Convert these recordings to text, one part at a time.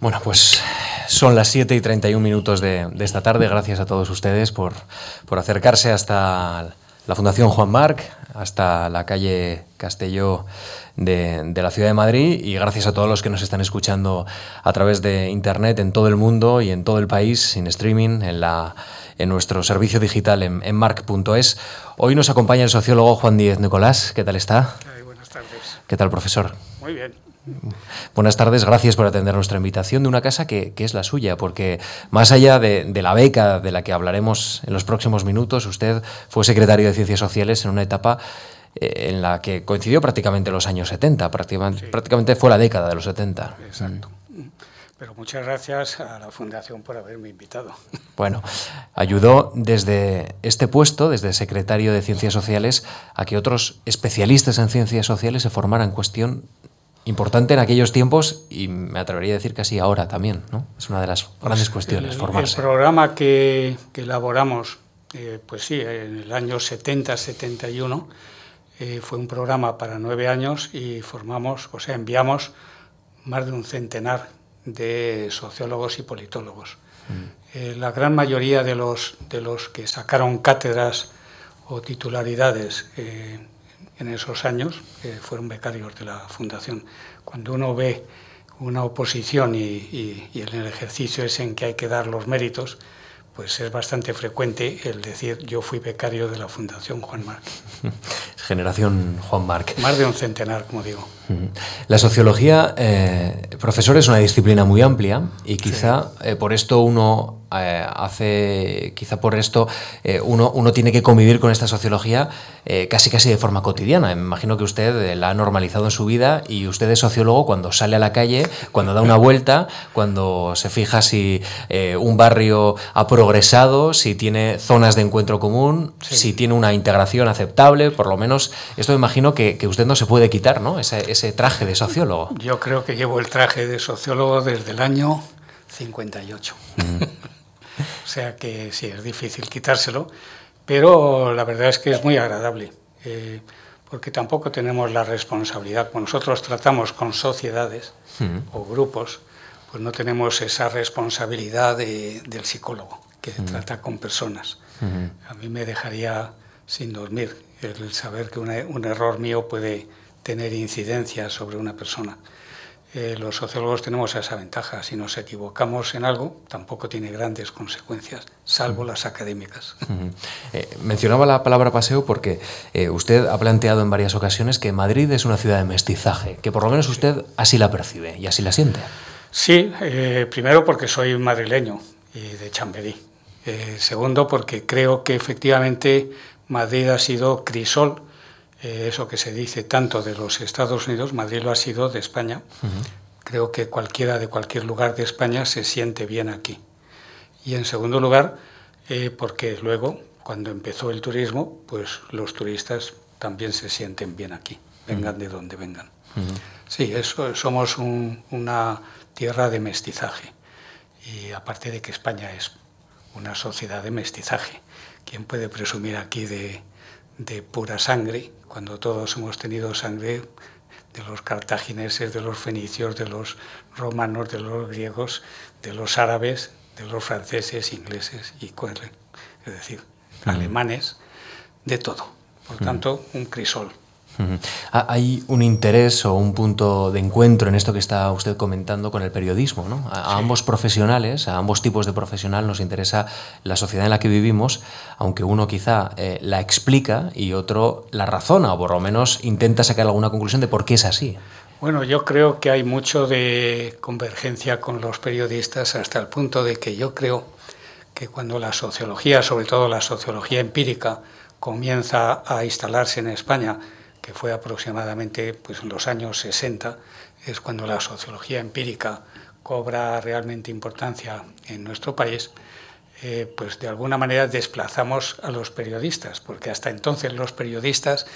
Bueno, pues son las 7 y 31 minutos de, de esta tarde. Gracias a todos ustedes por, por, acercarse hasta la Fundación Juan Marc, hasta la calle Castelló de, de, la ciudad de Madrid y gracias a todos los que nos están escuchando a través de Internet en todo el mundo y en todo el país, en streaming, en, la, en nuestro servicio digital en, en marc.es. Hoy nos acompaña el sociólogo Juan Díez Nicolás. ¿Qué tal está? Ay, buenas tardes. ¿Qué tal, profesor? Muy bien. Buenas tardes, gracias por atender nuestra invitación de una casa que, que es la suya, porque más allá de, de, la beca de la que hablaremos en los próximos minutos, usted fue secretario de Ciencias Sociales en una etapa eh, en la que coincidió prácticamente los años 70, prácticamente, sí. prácticamente fue la década de los 70. Exacto. Pero muchas gracias a la Fundación por haberme invitado. Bueno, ayudó desde este puesto, desde secretario de Ciencias Sociales, a que otros especialistas en ciencias sociales se formaran cuestión importante en aquellos tiempos y me atrevería a decir casi ahora también, ¿no? Es una de las grandes pues cuestiones, el, formarse. El programa que, que elaboramos, eh, pues sí, en el año 70-71, eh, fue un programa para nueve años y formamos, o sea, enviamos más de un centenar de sociólogos y politólogos. Mm. Eh, la gran mayoría de los, de los que sacaron cátedras o titularidades eh, en esos años eh, fueron becarios de la Fundación. Cuando uno ve una oposición y, y, el ejercicio es en que hay que dar los méritos, pues es bastante frecuente el decir yo fui becario de la Fundación Juan Marc. Generación Juan Marc. Más de un centenar, como digo. La sociología, eh, profesor, es una disciplina muy amplia y quizá sí. eh, por esto uno eh, hace, quizá por esto uno, uno, tiene que convivir con esta sociología casi casi de forma cotidiana. Me imagino que usted la ha normalizado en su vida y usted es sociólogo cuando sale a la calle, cuando da una vuelta, cuando se fija si un barrio ha progresado, si tiene zonas de encuentro común, sí. si tiene una integración aceptable, por lo menos esto me imagino que, que usted no se puede quitar, ¿no? Ese, ese traje de sociólogo. Yo creo que llevo el traje de sociólogo desde el año 58. Mm. o sea que sí, es difícil quitárselo, pero la verdad es que es muy agradable, eh, porque tampoco tenemos la responsabilidad. Cuando nosotros tratamos con sociedades mm. o grupos, pues no tenemos esa responsabilidad de, del psicólogo, que mm. trata con personas. A mí me dejaría sin dormir el saber que una, un error mío puede tener incidencia sobre una persona. Eh, los sociólogos tenemos esa ventaja. Si nos equivocamos en algo, tampoco tiene grandes consecuencias, salvo las académicas. Uh -huh. eh, mencionaba la palabra paseo porque eh, usted ha planteado en varias ocasiones que Madrid es una ciudad de mestizaje, que por lo menos usted así la percibe y así la siente. Sí, eh, primero porque soy madrileño y de Chamberí. Eh, segundo, porque creo que efectivamente Madrid ha sido crisol eh, eso que se dice tanto de los Estados Unidos, Madrid lo ha sido de España. Uh -huh. Creo que cualquiera de cualquier lugar de España se siente bien aquí. Y en segundo lugar, eh, porque luego, cuando empezó el turismo, pues los turistas también se sienten bien aquí, vengan uh -huh. de donde vengan. Uh -huh. Sí, eso, somos un, una tierra de mestizaje. Y aparte de que España es una sociedad de mestizaje, ¿quién puede presumir aquí de, de pura sangre, cuando todos hemos tenido sangre de los cartagineses, de los fenicios, de los romanos, de los griegos, de los árabes, de los franceses, ingleses y es decir, alemanes, de todo. Por tanto, un crisol. -huh. Hay un interés o un punto de encuentro en esto que está usted comentando con el periodismo. ¿no? A, sí. a, ambos profesionales, a ambos tipos de profesional nos interesa la sociedad en la que vivimos, aunque uno quizá eh, la explica y otro la razona o por lo menos intenta sacar alguna conclusión de por qué es así. Bueno, yo creo que hay mucho de convergencia con los periodistas hasta el punto de que yo creo que cuando la sociología, sobre todo la sociología empírica, comienza a instalarse en España, que fue aproximadamente pues, en los años 60, es cuando la sociología empírica cobra realmente importancia en nuestro país, eh, pues de alguna manera desplazamos a los periodistas, porque hasta entonces los periodistas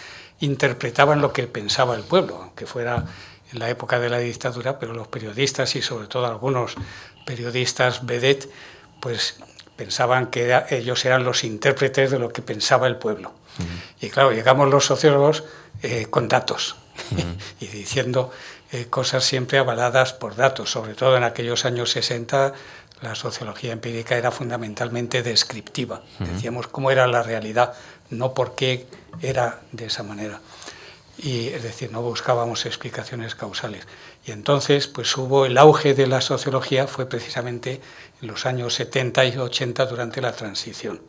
interpretaban lo que pensaba el pueblo, aunque fuera en la época de la dictadura, pero los periodistas y sobre todo algunos periodistas vedette, pues pensaban que era, ellos eran los intérpretes de lo que pensaba el pueblo. Uh -huh. Y claro, llegamos los sociólogos eh, con datos uh -huh. y diciendo eh, cosas siempre avaladas por datos, sobre todo en aquellos años 60 la sociología empírica era fundamentalmente descriptiva. Decíamos cómo era la realidad, no por qué era de esa manera. Y es decir, no buscábamos explicaciones causales. Y entonces, pues hubo el auge de la sociología fue precisamente en los años 70 y 80 durante la transición.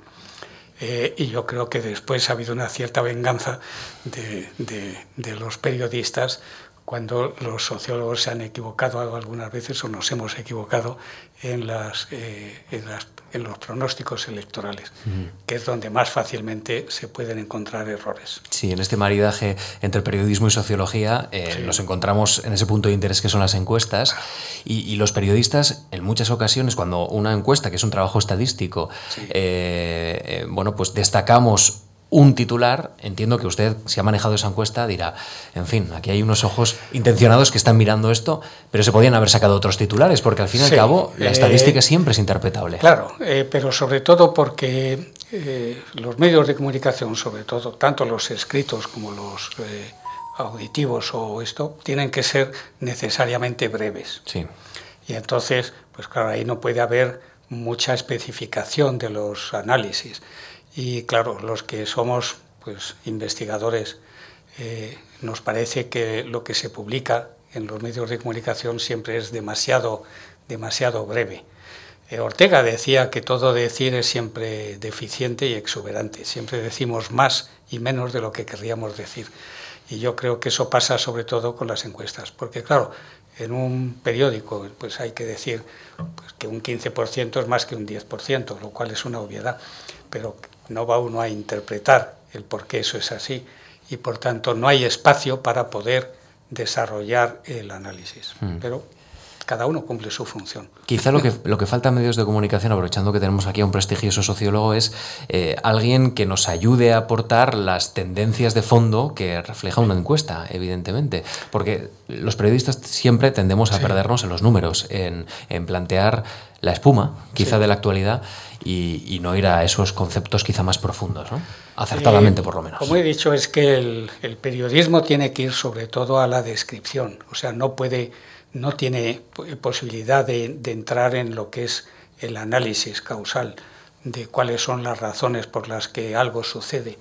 Eh, y yo creo que después ha habido una cierta venganza de, los periodistas cuando los sociólogos se han equivocado algunas veces o nos hemos equivocado en, las, eh, en, los pronósticos electorales, que es donde más fácilmente se pueden encontrar errores. Sí, en este maridaje entre periodismo y sociología eh, nos encontramos en ese punto de interés que son las encuestas. Y, los periodistas en muchas ocasiones cuando una encuesta, que es un trabajo estadístico, eh, bueno, pues destacamos un titular, entiendo que usted, si ha manejado esa encuesta, dirá, en fin, aquí hay unos ojos intencionados que están mirando esto, pero se podían haber sacado otros titulares, porque al fin y al cabo la estadística eh, siempre es interpretable. Claro, eh, pero sobre todo porque eh, los medios de comunicación, sobre todo, tanto los escritos como los auditivos o esto, tienen que ser necesariamente breves. Sí. Y entonces, pues claro, ahí no puede haber mucha especificación de los análisis. Y claro, los que somos pues, investigadores, eh, nos parece que lo que se publica en los medios de comunicación siempre es demasiado, demasiado breve. Eh, Ortega decía que todo decir es siempre deficiente y exuberante. Siempre decimos más y menos de lo que querríamos decir. Y yo creo que eso pasa sobre todo con las encuestas. Porque claro, en un periódico pues hay que decir pues, que un 15% es más que un 10%, lo cual es una obviedad. Pero no va uno a interpretar el por qué eso es así y por tanto no hay espacio para poder desarrollar el análisis. Mm. Pero cada uno cumple su función. Quizá lo que, lo que falta en medios de comunicación, aprovechando que tenemos aquí a un prestigioso sociólogo, es eh, alguien que nos ayude a aportar las tendencias de fondo que refleja una encuesta, evidentemente. Porque los periodistas siempre tendemos a perdernos en los números, en, en plantear la espuma, quizá de la actualidad, y, no ir a esos conceptos quizá más profundos, ¿no? acertadamente por lo menos. Como he dicho, es que el, periodismo tiene que ir sobre todo a la descripción, o sea, no puede, no tiene posibilidad de, entrar en lo que es el análisis causal de cuáles son las razones por las que algo sucede.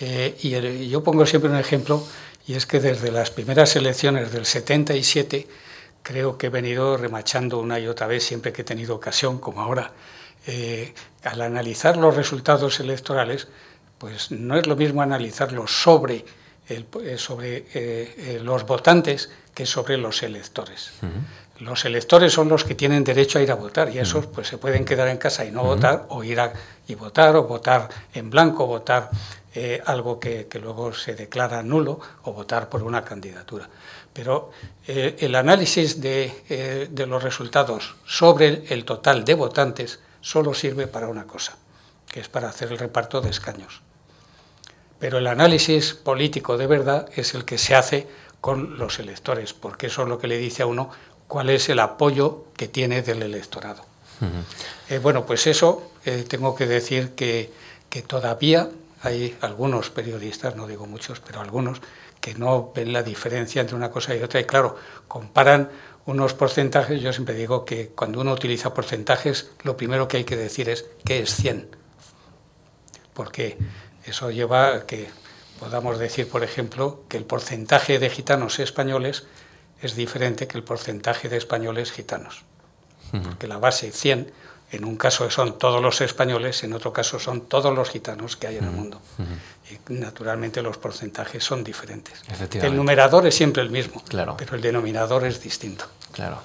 Eh, y yo pongo siempre un ejemplo, y es que desde las primeras elecciones del 77, creo que he venido remachando una y otra vez siempre que he tenido ocasión, como ahora, eh, al analizar los resultados electorales, pues no es lo mismo analizarlos sobre, el, eh, sobre eh, los votantes que sobre los electores. Los electores son los que tienen derecho a ir a votar y esos pues se pueden quedar en casa y no votar o ir a y votar o votar en blanco, votar algo que, que, luego se declara nulo o votar por una candidatura. Pero el análisis de, de, los resultados sobre el total de votantes solo sirve para una cosa, que es para hacer el reparto de escaños. Pero el análisis político de verdad es el que se hace con los electores, porque eso es lo que le dice a uno cuál es el apoyo que tiene del electorado. Eh, bueno, pues eso eh, tengo que decir que, que todavía hay algunos periodistas, no digo muchos, pero algunos, que no ven la diferencia entre una cosa y otra. Y claro, comparan unos porcentajes, yo siempre digo que cuando uno utiliza porcentajes, lo primero que hay que decir es qué es 100. Porque eso lleva a que podamos decir, por ejemplo, que el porcentaje de gitanos españoles es diferente que el porcentaje de españoles gitanos. Porque la base 100, en un caso son todos los españoles, en otro caso son todos los gitanos que hay en el mundo. Y naturalmente los porcentajes son diferentes. El numerador es siempre el mismo, claro. pero el denominador es distinto. Claro.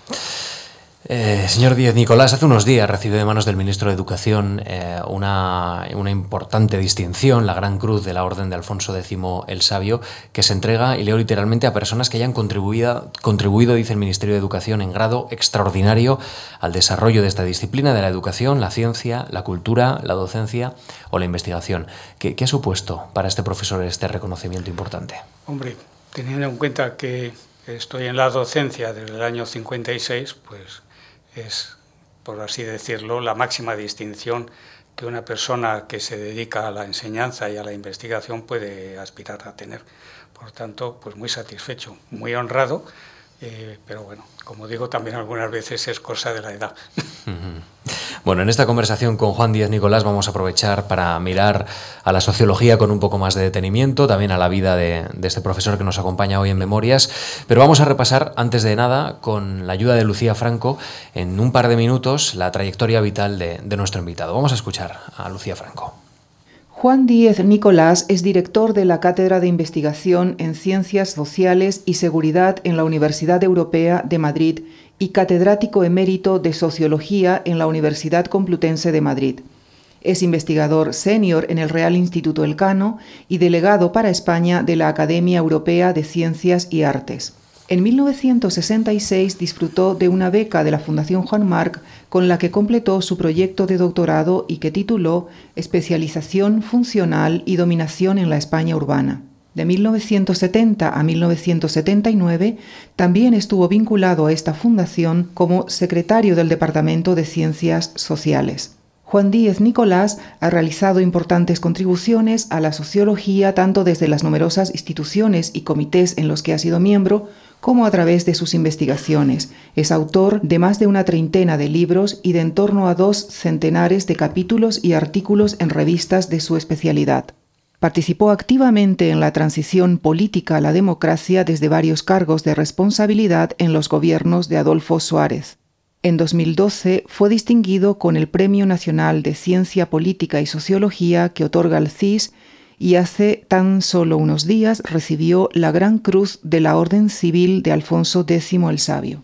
Eh, señor Díez Nicolás, hace unos días recibió de manos del ministro de Educación eh, una, importante distinción, la Gran Cruz de la Orden de Alfonso X el Sabio, que se entrega, y leo literalmente, a personas que hayan contribuido, contribuido, dice el Ministerio de Educación, en grado extraordinario al desarrollo de esta disciplina de la educación, la ciencia, la cultura, la docencia o la investigación. ¿Qué, qué ha supuesto para este profesor este reconocimiento importante? Hombre, teniendo en cuenta que estoy en la docencia desde el año 56, pues es, por así decirlo, la máxima distinción que una persona que se dedica a la enseñanza y a la investigación puede aspirar a tener. Por tanto, pues muy satisfecho, muy honrado Eh, pero bueno, como digo, también algunas veces es cosa de la edad. Bueno, en esta conversación con Juan Díaz Nicolás vamos a aprovechar para mirar a la sociología con un poco más de detenimiento, también a la vida de, este profesor que nos acompaña hoy en Memorias, pero vamos a repasar antes de nada, con la ayuda de Lucía Franco, en un par de minutos, la trayectoria vital de, de nuestro invitado. Vamos a escuchar a Lucía Franco. Juan Díez Nicolás es director de la Cátedra de Investigación en Ciencias Sociales y Seguridad en la Universidad Europea de Madrid y catedrático emérito de Sociología en la Universidad Complutense de Madrid. Es investigador senior en el Real Instituto Elcano y delegado para España de la Academia Europea de Ciencias y Artes. En 1966 disfrutó de una beca de la Fundación Juan Marc con la que completó su proyecto de doctorado y que tituló Especialización Funcional y Dominación en la España Urbana. De 1970 a 1979 también estuvo vinculado a esta fundación como secretario del Departamento de Ciencias Sociales. Juan Díez Nicolás ha realizado importantes contribuciones a la sociología tanto desde las numerosas instituciones y comités en los que ha sido miembro como a través de sus investigaciones. Es autor de más de una treintena de libros y de en torno a dos centenares de capítulos y artículos en revistas de su especialidad. Participó activamente en la transición política a la democracia desde varios cargos de responsabilidad en los gobiernos de Adolfo Suárez. En 2012 fue distinguido con el Premio Nacional de Ciencia Política y Sociología que otorga el CIS y hace tan solo unos días recibió la Gran Cruz de la Orden Civil de Alfonso X el Sabio.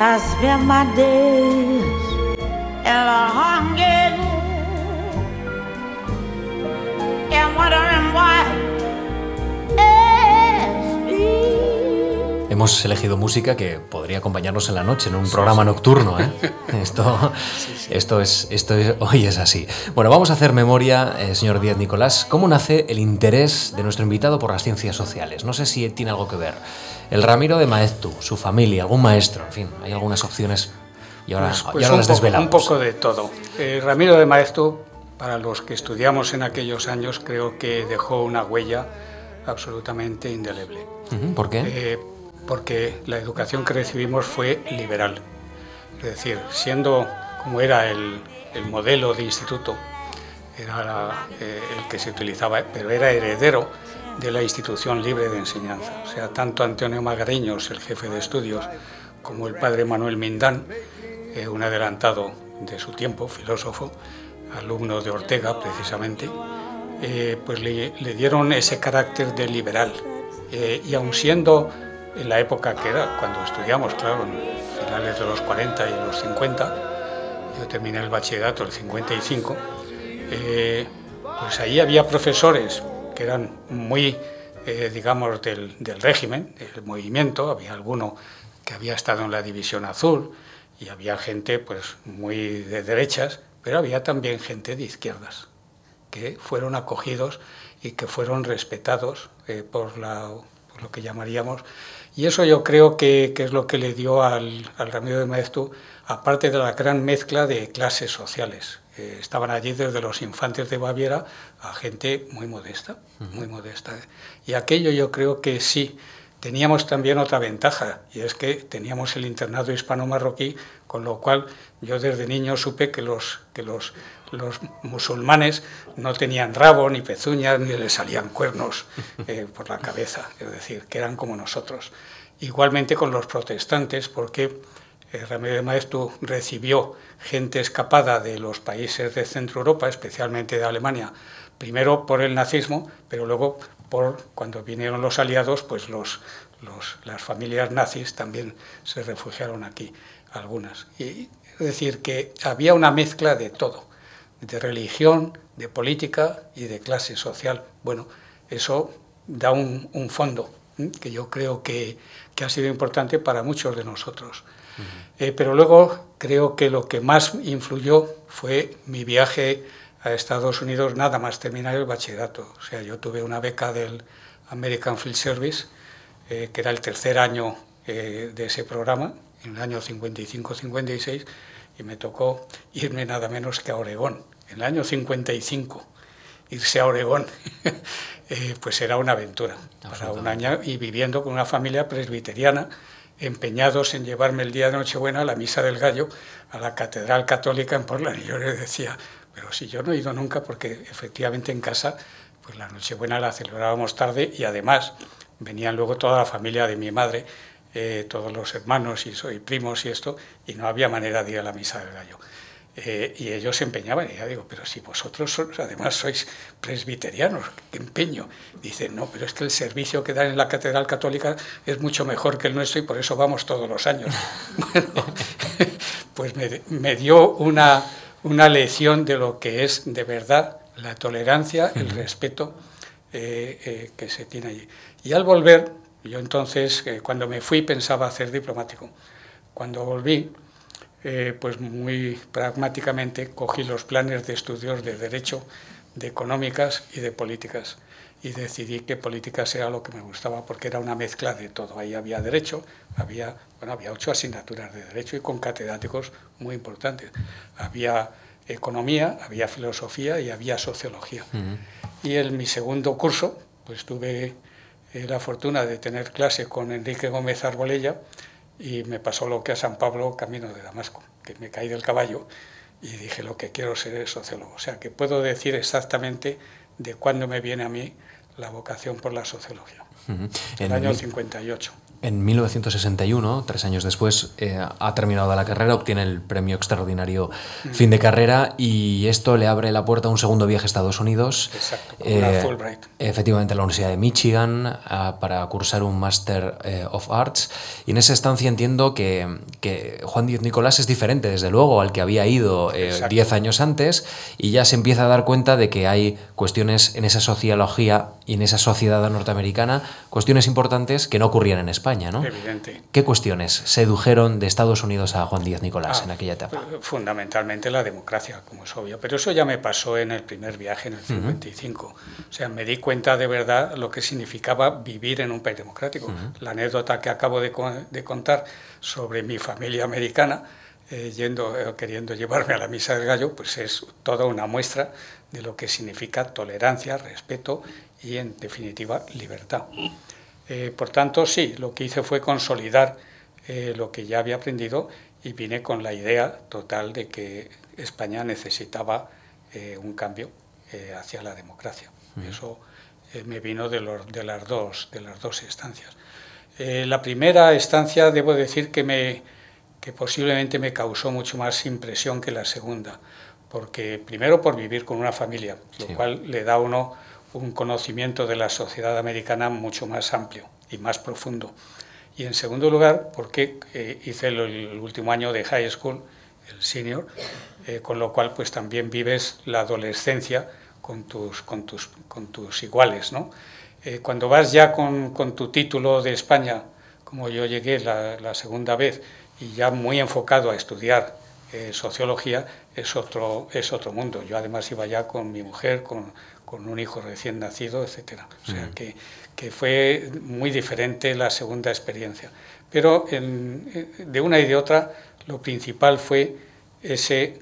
I spend my days Hemos elegido música que podría acompañarnos en la noche, en un programa nocturno. ¿eh? Esto, esto, es, esto hoy es así. Bueno, vamos a hacer memoria, eh, señor Díaz Nicolás. ¿Cómo nace el interés de nuestro invitado por las ciencias sociales? No sé si tiene algo que ver el Ramiro de Maeztu, su familia, algún maestro, en fin, hay algunas opciones y ahora, pues, pues las desvelamos. Un poco de todo. Eh, Ramiro de Maeztu, para los que estudiamos en aquellos años, creo que dejó una huella absolutamente indeleble. ¿Por qué? Eh, porque la educación que recibimos fue liberal. Es decir, siendo como era el, modelo de instituto, era eh, el que se utilizaba, pero era heredero de la institución libre de enseñanza. O sea, tanto Antonio Magariños, el jefe de estudios, como el padre Manuel Mindán, eh, un adelantado de su tiempo, filósofo, alumno de Ortega precisamente, eh, pues le, dieron ese carácter de liberal. Eh, y aun siendo en la época que era, cuando estudiamos, claro, en finales de los 40 y los 50, yo terminé el bachillerato el 55, pues ahí había profesores que eran muy, eh, digamos, del, régimen, del movimiento. Había alguno que había estado en la División Azul y había gente pues muy de derechas, pero había también gente de izquierdas que fueron acogidos y que fueron respetados eh, por, lo que llamaríamos. Y eso yo creo que, es lo que le dio al, al Ramiro de Maeztu, aparte de la gran mezcla de clases sociales estaban allí desde los infantes de Baviera a gente muy modesta, muy modesta. Y aquello yo creo que sí. Teníamos también otra ventaja, y es que teníamos el internado hispano-marroquí, con lo cual yo desde niño supe que los, que los, los musulmanes no tenían rabo, ni pezuñas, ni les salían cuernos eh, por la cabeza, es decir, que eran como nosotros. Igualmente con los protestantes, porque Ramiro de Maeztu recibió gente escapada de los países de Centro Europa, especialmente de Alemania, primero por el nazismo, pero luego por cuando vinieron los aliados, pues las familias nazis también se refugiaron aquí, algunas. Y Es decir, que había una mezcla de todo, de religión, de política y de clase social. Bueno, eso da un, fondo que yo creo que, ha sido importante para muchos de nosotros. Eh, pero luego creo que lo que más influyó fue mi viaje a Estados Unidos nada más terminar el bachillerato. O sea, yo tuve una beca del American Field Service, eh, que era el tercer año eh, de ese programa, en el año 55-56, y me tocó irme nada menos que a Oregón, en el año 55. Irse a Oregón, eh, pues era una aventura para un año y viviendo con una familia presbiteriana empeñados en llevarme el día de Nochebuena a la Misa del Gallo, a la Catedral Católica en Portland. Y yo les decía, pero si yo no he ido nunca, porque efectivamente en casa, pues la Nochebuena la celebrábamos tarde y además venían luego toda la familia de mi madre, eh, todos los hermanos y soy primos y esto, y no había manera de ir a la Misa del Gallo. Eh, y ellos se empeñaban, y ya digo, pero si vosotros además sois presbiterianos, qué empeño. Dicen, no, pero es que el servicio que dan en la Catedral Católica es mucho mejor que el nuestro y por eso vamos todos los años. bueno, pues me, dio una, una, lección de lo que es de verdad la tolerancia, el respeto eh, eh, que se tiene allí. Y al volver, yo entonces, cuando me fui, pensaba hacer diplomático. Cuando volví, eh, pues muy pragmáticamente cogí los planes de estudios de Derecho, de Económicas y de Políticas y decidí que políticas era lo que me gustaba porque era una mezcla de todo. Ahí había derecho, había, bueno, había ocho asignaturas de derecho y con catedráticos muy importantes. Había economía, había filosofía y había sociología. Y en mi segundo curso, pues tuve eh, la fortuna de tener clase con Enrique Gómez Arbolella, y me pasó lo que a San Pablo camino de Damasco, que me caí del caballo y dije lo que quiero ser es sociólogo. O sea que puedo decir exactamente de cuándo me viene a mí la vocación por la sociología. En el año 58. En 1961, tres años después, eh, ha terminado la carrera, obtiene el premio extraordinario mm. fin de carrera y esto le abre la puerta a un segundo viaje a Estados Unidos. Exacto, eh, Fulbright. Efectivamente, a la Universidad de Michigan para cursar un Master eh, of Arts. Y en esa estancia entiendo que, que, Juan Díaz Nicolás es diferente, desde luego, al que había ido diez años antes y ya se empieza a dar cuenta de que hay cuestiones en esa sociología y en esa sociedad norteamericana, cuestiones importantes que no ocurrían en España. ¿no? Evidente. ¿Qué cuestiones sedujeron de Estados Unidos a Juan Díaz Nicolás ah, en aquella etapa? Pues, fundamentalmente la democracia, como es obvio, pero eso ya me pasó en el primer viaje, en el 55. O sea, me di cuenta de verdad lo que significaba vivir en un país democrático. La anécdota que acabo de, contar sobre mi familia americana, eh, yendo, eh, queriendo llevarme a la misa del gallo, pues es toda una muestra de lo que significa tolerancia, respeto y, en definitiva, libertad. Eh, por tanto, sí, lo que hice fue consolidar eh, lo que ya había aprendido y vine con la idea total de que España necesitaba eh, un cambio hacia la democracia. Eso me vino de, de, las dos, de las dos estancias. la primera estancia, debo decir que, me, que posiblemente me causó mucho más impresión que la segunda, porque primero por vivir con una familia, lo cual le da a uno un conocimiento de la sociedad americana mucho más amplio y más profundo. Y en segundo lugar, porque eh, hice el, último año de high school, el senior, eh, con lo cual pues también vives la adolescencia con tus, con tus, con tus iguales. ¿no? Eh, cuando vas ya con, con, tu título de España, como yo llegué la, la segunda vez, y ya muy enfocado a estudiar sociología, es otro, es otro mundo. Yo además iba ya con mi mujer, con, con un hijo recién nacido, etcétera. O sea que, que, fue muy diferente la segunda experiencia. Pero de una y de otra, lo principal fue ese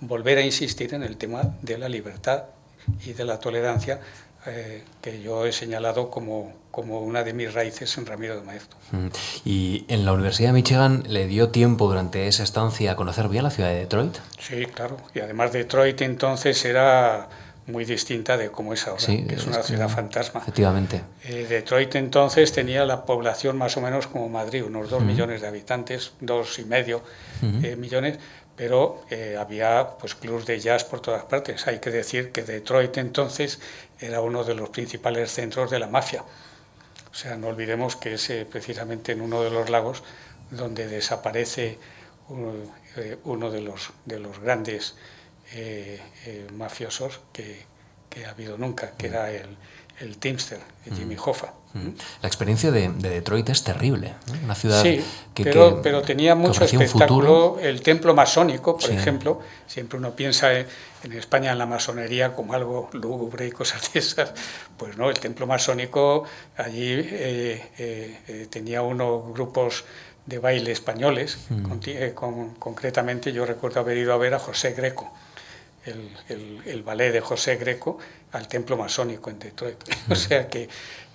volver a insistir en el tema de la libertad y de la tolerancia eh, que yo he señalado como, como una de mis raíces en Ramiro de Maeztu. ¿Y en la Universidad de Michigan le dio tiempo durante esa estancia a conocer bien la ciudad de Detroit? Sí, claro. Y además Detroit entonces era muy distinta de cómo es ahora, que es una ciudad fantasma. Efectivamente. Eh, Detroit entonces tenía la población más o menos como Madrid, unos dos millones de habitantes, dos y medio eh, millones, pero eh, había pues clubs de jazz por todas partes. Hay que decir que Detroit entonces era uno de los principales centros de la mafia. O sea, no olvidemos que es precisamente en uno de los lagos donde desaparece uno, de, los, de los grandes mafiosos que, que, ha habido nunca, que era el, el Teamster, Jimmy Hoffa. La experiencia de, Detroit es terrible, una ciudad que, pero, pero tenía mucho espectáculo. El templo masónico, por ejemplo, siempre uno piensa en España en la masonería como algo lúgubre y cosas de esas. Pues no, el templo masónico allí eh, eh, eh, tenía unos grupos de baile españoles, concretamente yo recuerdo haber ido a ver a José Greco el, el, ballet de José Greco al templo masónico en Detroit. o sea que,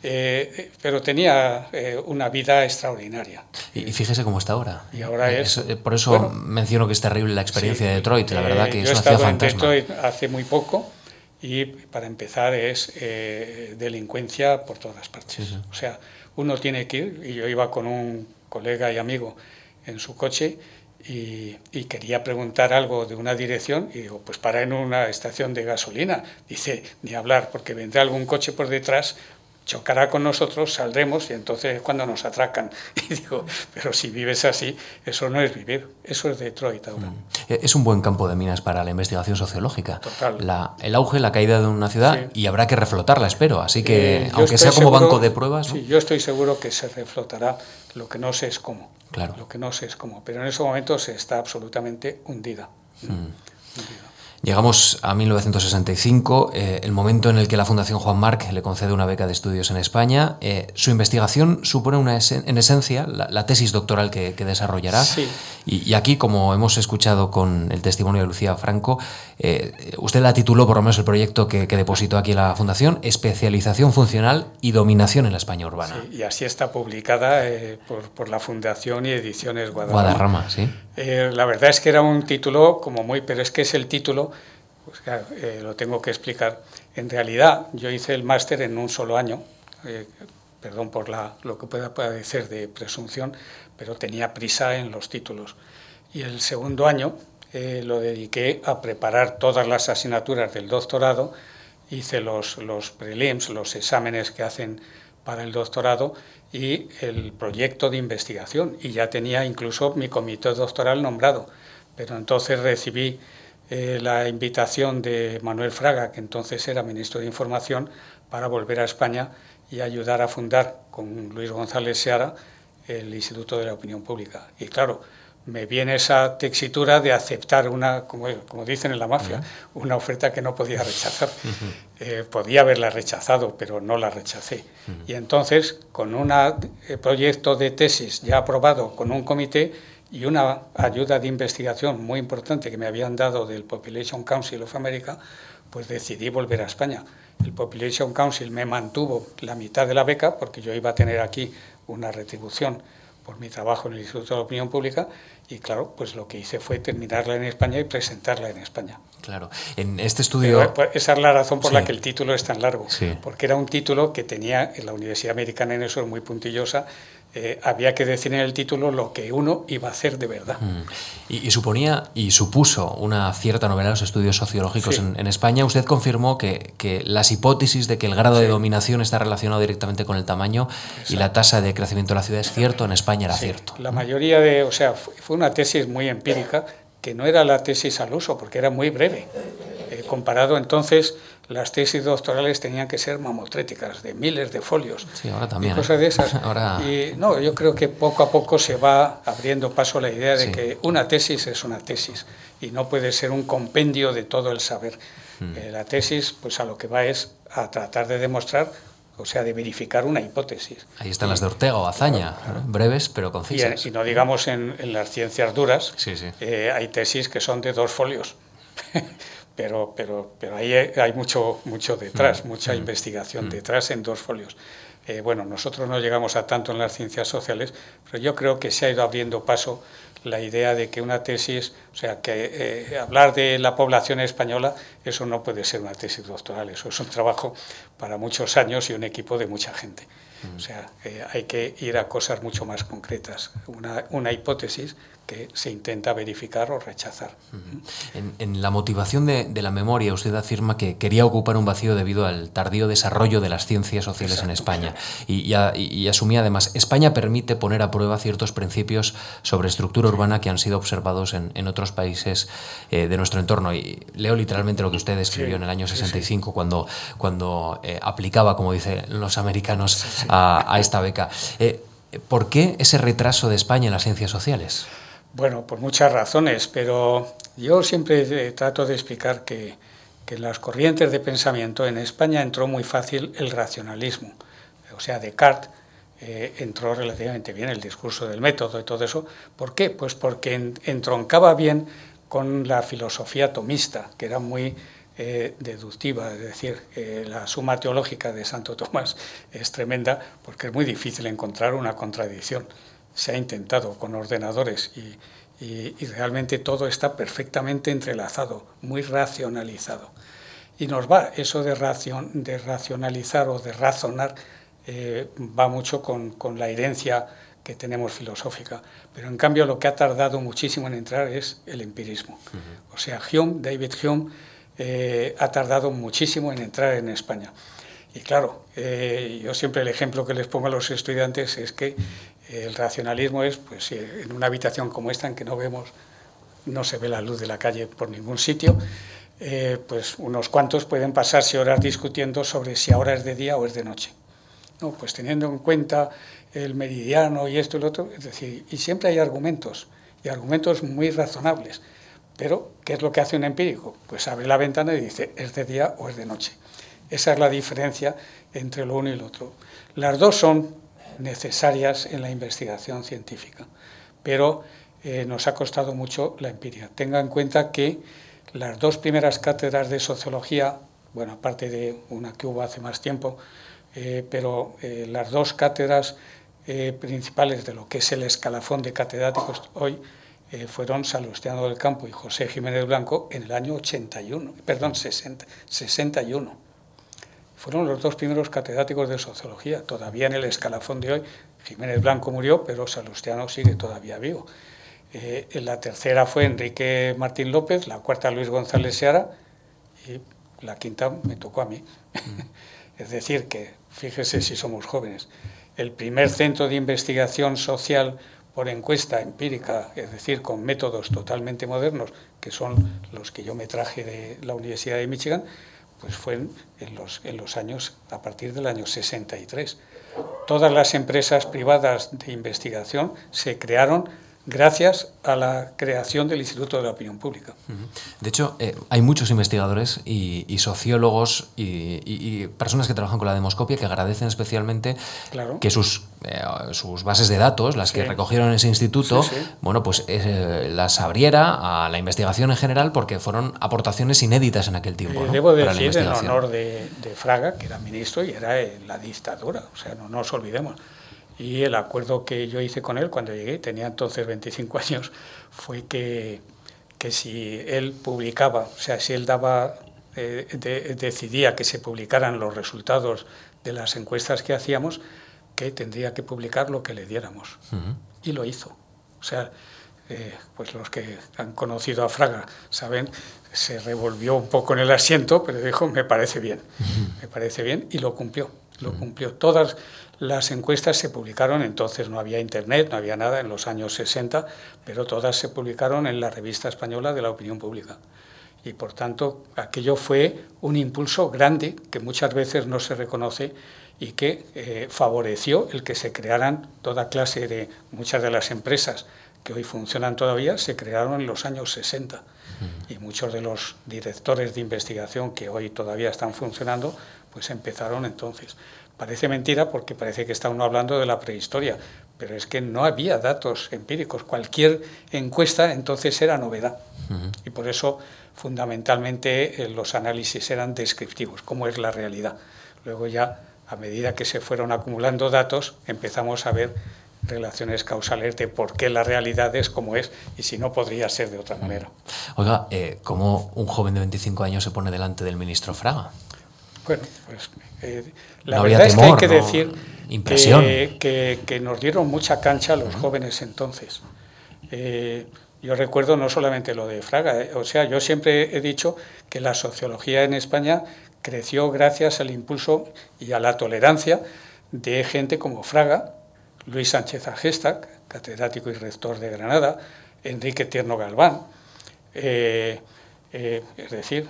eh, pero tenía eh, una vida extraordinaria. Y, fíjese cómo está ahora. Y ahora es. por eso menciono que es terrible la experiencia de Detroit, la verdad que yo es una ciudad en Detroit hace muy poco y para empezar es eh, delincuencia por todas partes. O sea, uno tiene que ir, y yo iba con un colega y amigo en su coche y, quería preguntar algo de una dirección y digo, pues para en una estación de gasolina. Dice, ni hablar, porque vendrá algún coche por detrás, chocará con nosotros, saldremos y entonces es cuando nos atracan. Y digo, pero si vives así, eso no es vivir, eso es Detroit ahora. Mm. Es un buen campo de minas para la investigación sociológica. Total. La, el auge, la caída de una ciudad y habrá que reflotarla, espero. Así que, eh, aunque sea como banco de pruebas... Sí, yo estoy seguro que se reflotará, lo que no sé es cómo. Claro. Lo que no sé es cómo, pero en ese momento se está absolutamente hundida. Mm. hundida. Llegamos a 1965, eh, el momento en el que la Fundación Juan Marc le concede una beca de estudios en España. Eh, su investigación supone una en esencia la, tesis doctoral que, desarrollará. Y, aquí, como hemos escuchado con el testimonio de Lucía Franco, eh, usted la tituló, por lo menos el proyecto que, depositó aquí la Fundación, Especialización Funcional y Dominación en la España Urbana. y así está publicada por, la Fundación y Ediciones Guadarrama. Guadarrama, sí. La verdad es que era un título como muy, pero es que es el título pues eh, lo tengo que explicar. En realidad, yo hice el máster en un solo año, eh, perdón por la, lo que pueda parecer de presunción, pero tenía prisa en los títulos. Y el segundo año eh, lo dediqué a preparar todas las asignaturas del doctorado, hice los, los prelims, los exámenes que hacen para el doctorado y el proyecto de investigación. Y ya tenía incluso mi comité doctoral nombrado, pero entonces recibí eh, la invitación de Manuel Fraga, que entonces era ministro de Información, para volver a España y ayudar a fundar con Luis González Seara el Instituto de la Opinión Pública. Y claro, me viene esa texitura de aceptar una, como, como dicen en la mafia, una oferta que no podía rechazar. Eh, podía haberla rechazado, pero no la rechacé. Y entonces, con un proyecto de tesis ya aprobado con un comité, y una ayuda de investigación muy importante que me habían dado del Population Council of America, pues decidí volver a España. El Population Council me mantuvo la mitad de la beca porque yo iba a tener aquí una retribución por mi trabajo en el Instituto de la Opinión Pública y claro, pues lo que hice fue terminarla en España y presentarla en España. Claro, en este estudio... Pues, esa es la razón por la que el título es tan largo, porque era un título que tenía en la Universidad Americana en eso es muy puntillosa eh, había que decir en el título lo que uno iba a hacer de verdad. Mm. Y, suponía y supuso una cierta novedad en los estudios sociológicos en, España. Usted confirmó que, que, las hipótesis de que el grado de dominación está relacionado directamente con el tamaño y la tasa de crecimiento de la ciudad es cierto, en España era cierto. La mayoría de, o sea, fue una tesis muy empírica que no era la tesis al uso porque era muy breve. Eh, comparado entonces las tesis doctorales tenían que ser mamotréticas, de miles de folios. Sí, ahora también. Y cosas de esas. Y no, yo creo que poco a poco se va abriendo paso la idea de que una tesis es una tesis y no puede ser un compendio de todo el saber. Hmm. Eh, la tesis, pues a lo que va es a tratar de demostrar o sea, de verificar una hipótesis. Ahí están las de Ortega o Azaña, breves pero concisas. Y, no digamos en, las ciencias duras, eh, hay tesis que son de dos folios. pero, pero, pero ahí hay mucho, mucho detrás, mm, mucha mm, investigación mm. detrás en dos folios. Eh, bueno, nosotros no llegamos a tanto en las ciencias sociales, pero yo creo que se ha ido abriendo paso la idea de que una tesis, o sea, que eh, hablar de la población española, eso no puede ser una tesis doctoral, eso es un trabajo para muchos años y un equipo de mucha gente. O sea, eh, hay que ir a cosas mucho más concretas. Una, una hipótesis que se intenta verificar o rechazar. En, la motivación de, la memoria, usted afirma que quería ocupar un vacío debido al tardío desarrollo de las ciencias sociales en España. Y, asumía además, España permite poner a prueba ciertos principios sobre estructura urbana que han sido observados en, otros países eh, de nuestro entorno. Y leo literalmente lo que usted escribió en el año 65 cuando, cuando eh, aplicaba, como dicen los americanos, a, esta beca. Eh, ¿Por qué ese retraso de España en las ciencias sociales? Bueno, por muchas razones, pero yo siempre trato de explicar que, en las corrientes de pensamiento en España entró muy fácil el racionalismo. O sea, Descartes eh, entró relativamente bien el discurso del método y todo eso. ¿Por qué? Pues porque entroncaba bien con la filosofía tomista, que era muy eh, deductiva, es decir, eh, la suma teológica de Santo Tomás es tremenda porque es muy difícil encontrar una contradicción se ha intentado con ordenadores y, realmente todo está perfectamente entrelazado, muy racionalizado. Y nos va, eso de, de racionalizar o de razonar, eh, va mucho con, la herencia que tenemos filosófica. Pero en cambio lo que ha tardado muchísimo en entrar es el empirismo. O sea, Hume, David Hume, eh, ha tardado muchísimo en entrar en España. Y claro, eh, yo siempre el ejemplo que les pongo a los estudiantes es que el racionalismo es, pues, en una habitación como esta en que no vemos, no se ve la luz de la calle por ningún sitio, eh, pues unos cuantos pueden pasarse horas discutiendo sobre si ahora es de día o es de noche. No, pues teniendo en cuenta el meridiano y esto y lo otro, es decir, y siempre hay argumentos, y argumentos muy razonables. Pero, ¿qué es lo que hace un empírico? Pues abre la ventana y dice, ¿es de día o es de noche? Esa es la diferencia entre lo uno y lo otro. Las dos son necesarias en la investigación científica, pero eh, nos ha costado mucho la empiria. Tenga en cuenta que las dos primeras cátedras de sociología, bueno, aparte de una que hubo hace más tiempo, eh, pero eh, las dos cátedras principales de lo que es el escalafón de catedráticos hoy fueron Salustiano del Campo y José Jiménez Blanco en el año 81, perdón, 60, 61 fueron los dos primeros catedráticos de sociología. Todavía en el escalafón de hoy, Jiménez Blanco murió, pero Salustiano sigue todavía vivo. Eh, la tercera fue Enrique Martín López, la cuarta Luis González Seara y la quinta me tocó a mí. Mm. es decir, que fíjese si somos jóvenes. El primer centro de investigación social por encuesta empírica, es decir, con métodos totalmente modernos, que son los que yo me traje de la Universidad de Michigan, pues fue en, los, en los años, a partir del año 63. Todas las empresas privadas de investigación se crearon gracias a la creación del Instituto de la Opinión Pública. De hecho, eh, hay muchos investigadores y, sociólogos y, personas que trabajan con la demoscopia que agradecen especialmente que sus, eh, sus bases de datos, las que recogieron en ese instituto, bueno, pues eh, las abriera a la investigación en general porque fueron aportaciones inéditas en aquel tiempo. Debo decir en honor de, de, Fraga, que era ministro y era en la dictadura, o sea, no nos olvidemos. Y el acuerdo que yo hice con él cuando llegué, tenía entonces 25 años, fue que, que si él publicaba, o sea, si él daba, eh, decidía que se publicaran los resultados de las encuestas que hacíamos, que tendría que publicar lo que le diéramos. Y lo hizo. O sea, eh, pues los que han conocido a Fraga saben, se revolvió un poco en el asiento, pero dijo, me parece bien, me parece bien, y lo cumplió, lo cumplió. Todas las encuestas se publicaron, entonces no había internet, no había nada en los años 60, pero todas se publicaron en la revista española de la opinión pública. Y por tanto, aquello fue un impulso grande que muchas veces no se reconoce y que eh, favoreció el que se crearan toda clase de muchas de las empresas que hoy funcionan todavía, se crearon en los años 60. Y muchos de los directores de investigación que hoy todavía están funcionando, pues empezaron entonces. Parece mentira porque parece que está uno hablando de la prehistoria, pero es que no había datos empíricos. Cualquier encuesta entonces era novedad. Y por eso fundamentalmente eh, los análisis eran descriptivos, cómo es la realidad. Luego ya, a medida que se fueron acumulando datos, empezamos a ver relaciones causales de por qué la realidad es como es y si no podría ser de otra manera. Oiga, eh, ¿cómo un joven de 25 años se pone delante del ministro Fraga? Bueno, pues eh, la verdad es que hay que decir Que, que, nos dieron mucha cancha los jóvenes entonces. Eh, yo recuerdo no solamente lo de Fraga, o sea, yo siempre he dicho que la sociología en España creció gracias al impulso y a la tolerancia de gente como Fraga, Luis Sánchez Agestac, catedrático y rector de Granada, Enrique Tierno Galván. Eh, es decir,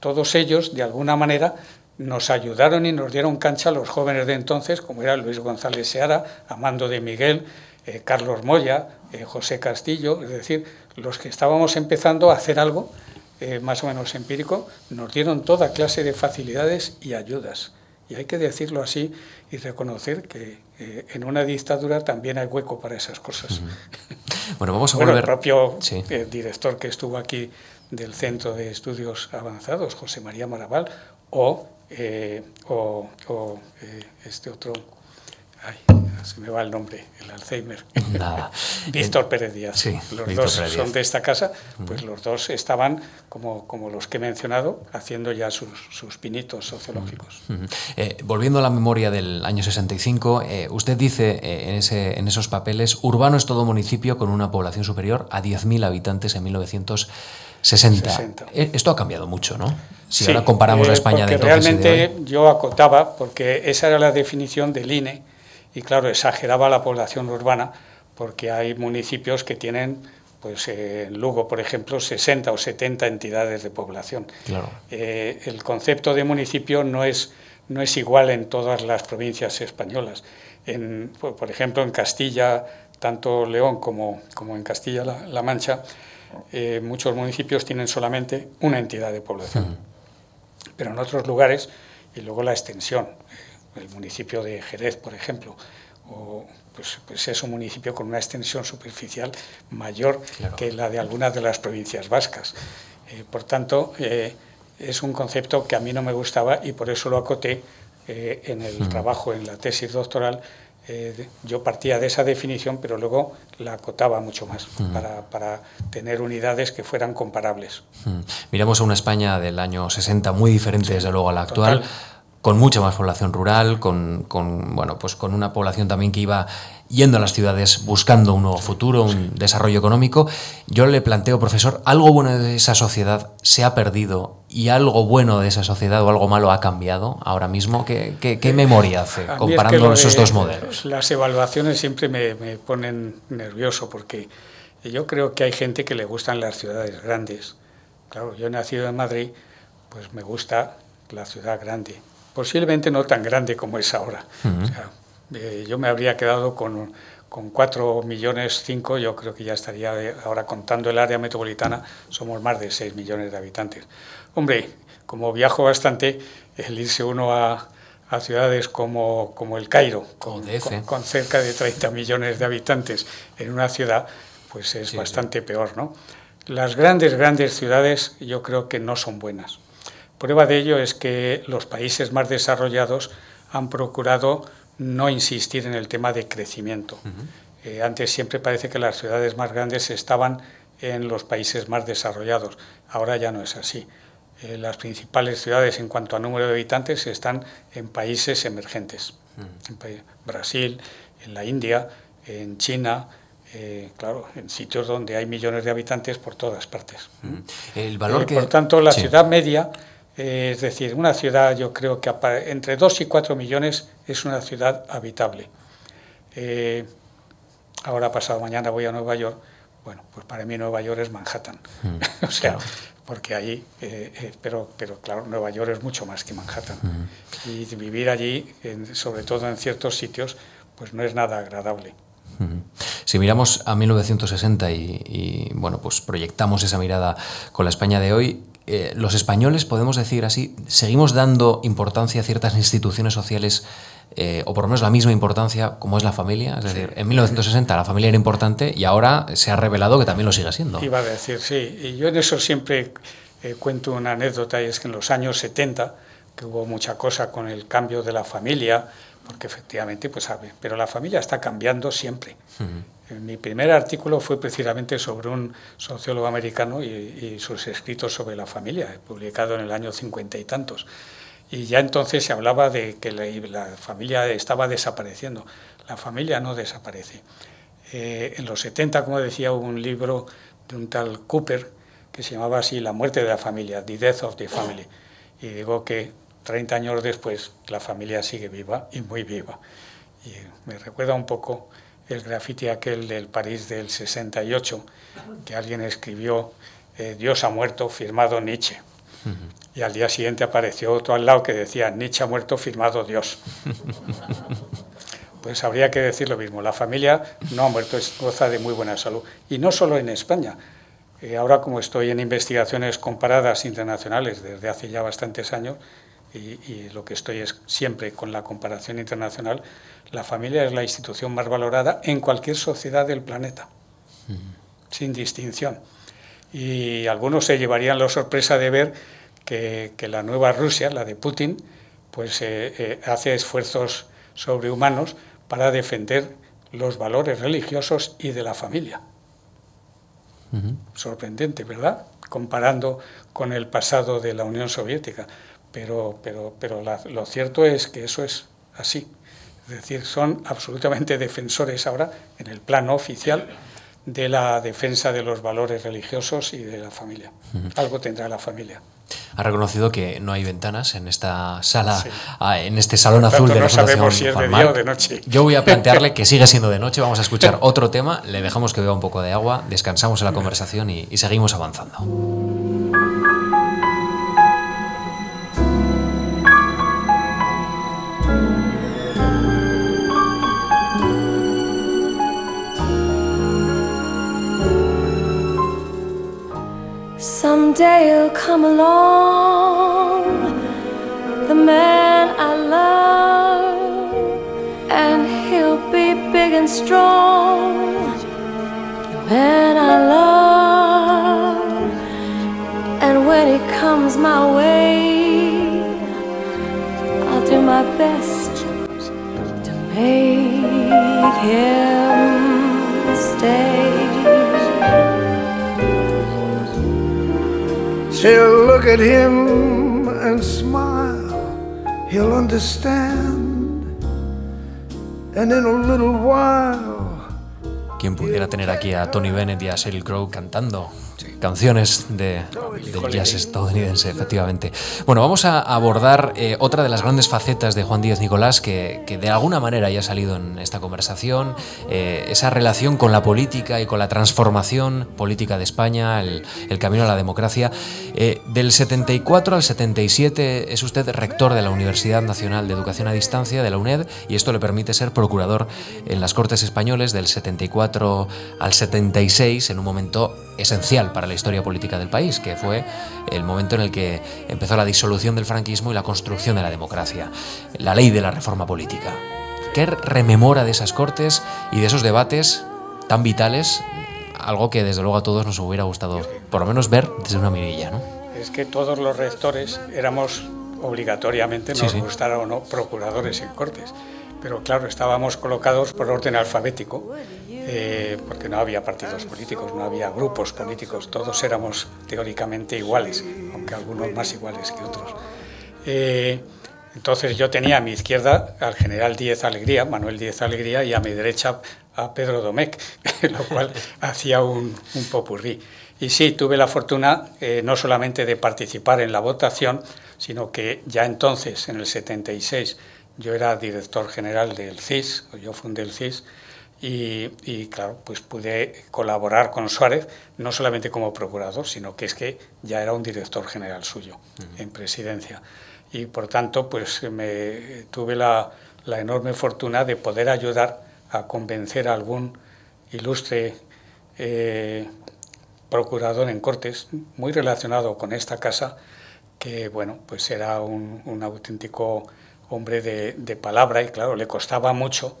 todos ellos, de alguna manera, nos ayudaron y nos dieron cancha a los jóvenes de entonces, como era Luis González Seara, Amando de Miguel, eh, Carlos Moya, eh, José Castillo, es decir, los que estábamos empezando a hacer algo eh, más o menos empírico, nos dieron toda clase de facilidades y ayudas. Y hay que decirlo así y reconocer que en una dictadura también hay hueco para esas cosas. Bueno, vamos a volver. el propio director que estuvo aquí del Centro de Estudios Avanzados, José María Maraval, o eh, o, eh, este otro, ay, se me va el nombre, el Alzheimer, Víctor Pérez Díaz. los dos son de esta casa, pues los dos estaban, como, como los que he mencionado, haciendo ya sus, sus pinitos sociológicos. Eh, volviendo a la memoria del año 65, usted dice en, ese, en esos papeles, Urbano es todo municipio con una población superior a 10.000 habitantes en 1960. 60. Eh, esto ha cambiado mucho, ¿no? Si ahora comparamos la eh, España de entonces Realmente yo acotaba, porque esa era la definición del INE, y claro, exageraba la población urbana, porque hay municipios que tienen, pues en Lugo, por ejemplo, 60 o 70 entidades de población. Claro. Eh, el concepto de municipio no es, no es igual en todas las provincias españolas. En, por ejemplo, en Castilla, tanto León como, como en Castilla-La Mancha, eh, muchos municipios tienen solamente una entidad de población. Pero en otros lugares, y luego la extensión, eh, el municipio de Jerez, por ejemplo, o, pues, pues, es un municipio con una extensión superficial mayor que la de algunas de las provincias vascas. Eh, por tanto, es un concepto que a mí no me gustaba y por eso lo acoté en el trabajo, en la tesis doctoral, eh, yo partía de esa definición, pero luego la acotaba mucho más mm. para, tener unidades que fueran comparables. Mm. Miramos a una España del año 60 muy diferente, desde luego, a la actual con mucha más población rural, con, bueno, pues con una población también que iba yendo a las ciudades buscando un nuevo futuro, un desarrollo económico. Yo le planteo, profesor, algo bueno de esa sociedad se ha perdido y algo bueno de esa sociedad o algo malo ha cambiado ahora mismo. ¿Qué, qué, memoria hace comparando esos dos modelos? Las evaluaciones siempre me, me ponen nervioso porque yo creo que hay gente que le gustan las ciudades grandes. Claro, yo he nacido en Madrid, pues me gusta la ciudad grande posiblemente no tan grande como es ahora. Eh, yo me habría quedado con, con 4 millones 5, yo creo que ya estaría ahora contando el área metropolitana, somos más de 6 millones de habitantes. Hombre, como viajo bastante, el irse uno a, a ciudades como, como el Cairo, con, con, cerca de 30 millones de habitantes en una ciudad, pues es bastante peor, ¿no? Las grandes, grandes ciudades yo creo que no son buenas. Prueba de ello es que los países más desarrollados han procurado no insistir en el tema de crecimiento. Eh, antes siempre parece que las ciudades más grandes estaban en los países más desarrollados. Ahora ya no es así. Eh, las principales ciudades en cuanto a número de habitantes están en países emergentes. En Brasil, en la India, en China, eh, claro, en sitios donde hay millones de habitantes por todas partes. El valor que... Por tanto, la ciudad media eh, es decir, una ciudad, yo creo que entre 2 y 4 millones es una ciudad habitable. Eh, ahora, pasado mañana, voy a Nueva York. Bueno, pues para mí Nueva York es Manhattan. Mm, o sea, porque allí, eh, pero, pero claro, Nueva York es mucho más que Manhattan. Mm. Y vivir allí, sobre todo en ciertos sitios, pues no es nada agradable. Mm. Si miramos a 1960 y, y, bueno, pues proyectamos esa mirada con la España de hoy, eh, los españoles, podemos decir así, seguimos dando importancia a ciertas instituciones sociales, eh, o por lo menos la misma importancia como es la familia. Es decir, en 1960 la familia era importante y ahora se ha revelado que también lo sigue siendo. Iba a decir, sí. Y yo en eso siempre eh, cuento una anécdota y es que en los años 70, que hubo mucha cosa con el cambio de la familia, porque efectivamente, pues sabe, pero la familia está cambiando siempre. Mi primer artículo fue precisamente sobre un sociólogo americano y, sus escritos sobre la familia, publicado en el año cincuenta y tantos. Y ya entonces se hablaba de que la, familia estaba desapareciendo. La familia no desaparece. Eh, en los 70, como decía, hubo un libro de un tal Cooper que se llamaba así La muerte de la familia, The Death of the Family. Y digo que 30 años después la familia sigue viva y muy viva. Y me recuerda un poco el grafiti aquel del París del 68, que alguien escribió eh, Dios ha muerto, firmado Nietzsche. Y al día siguiente apareció otro al lado que decía Nietzsche ha muerto, firmado Dios. Pues habría que decir lo mismo. La familia no ha muerto, goza de muy buena salud. Y no solo en España. Eh, ahora como estoy en investigaciones comparadas internacionales desde hace ya bastantes años, y, lo que estoy es siempre con la comparación internacional, la familia es la institución más valorada en cualquier sociedad del planeta, sin distinción. Y algunos se llevarían la sorpresa de ver que, la nueva Rusia, la de Putin, pues eh, eh, hace esfuerzos sobrehumanos para defender los valores religiosos y de la familia. Sorprendente, ¿verdad? Comparando con el pasado de la Unión Soviética. Pero, pero, pero lo cierto es que eso es así. Es decir, son absolutamente defensores ahora, en el plano oficial, de la defensa de los valores religiosos y de la familia. Algo tendrá la familia. Ha reconocido que no hay ventanas en esta sala, ah, en este salón azul de no la sabemos si es de día o de noche. Yo voy a plantearle que sigue siendo de noche. Vamos a escuchar otro tema, le dejamos que beba un poco de agua, descansamos en la conversación y seguimos avanzando. Someday he'll come along, the man I love, and he'll be big and strong, the man I love. And when he comes my way, I'll do my best to make him She'll look at him and smile. He'll understand. And in a little while. ¿Quién pudiera tener aquí a Tony Bennett y a Sheryl cantando? Canciones de, del jazz estadounidense, efectivamente. Bueno, vamos a abordar eh, otra de las grandes facetas de Juan Díaz Nicolás que, de alguna manera ya ha salido en esta conversación, eh, esa relación con la política y con la transformación política de España, el, camino a la democracia. Eh, del 74 al 77 es usted rector de la Universidad Nacional de Educación a Distancia, de la UNED, y esto le permite ser procurador en las Cortes Españoles del 74 al 76, en un momento esencial para la historia política del país, que fue el momento en el que empezó la disolución del franquismo y la construcción de la democracia, la ley de la reforma política. ¿Qué rememora de esas cortes y de esos debates tan vitales? Algo que desde luego a todos nos hubiera gustado, por lo menos ver desde una mirilla, ¿no? Es que todos los rectores éramos obligatoriamente, nos gustara o no, procuradores en cortes pero claro, estábamos colocados por orden alfabético, eh, porque no había partidos políticos, no había grupos políticos, todos éramos teóricamente iguales, aunque algunos más iguales que otros. Eh, entonces yo tenía a mi izquierda al general Díez Alegría, Manuel Díez Alegría, y a mi derecha a Pedro Domecq, lo cual hacía un, un popurrí. Y sí, tuve la fortuna eh, no solamente de participar en la votación, sino que ya entonces, en el 76, yo era director general del CIS, yo fundé el CIS, y, claro, pues pude colaborar con Suárez, no solamente como procurador, sino que es que ya era un director general suyo en presidencia. Y por tanto, pues me tuve la, enorme fortuna de poder ayudar a convencer a algún ilustre eh, procurador en Cortes, muy relacionado con esta casa, que bueno, pues era un, un auténtico hombre de, palabra y claro, le costaba mucho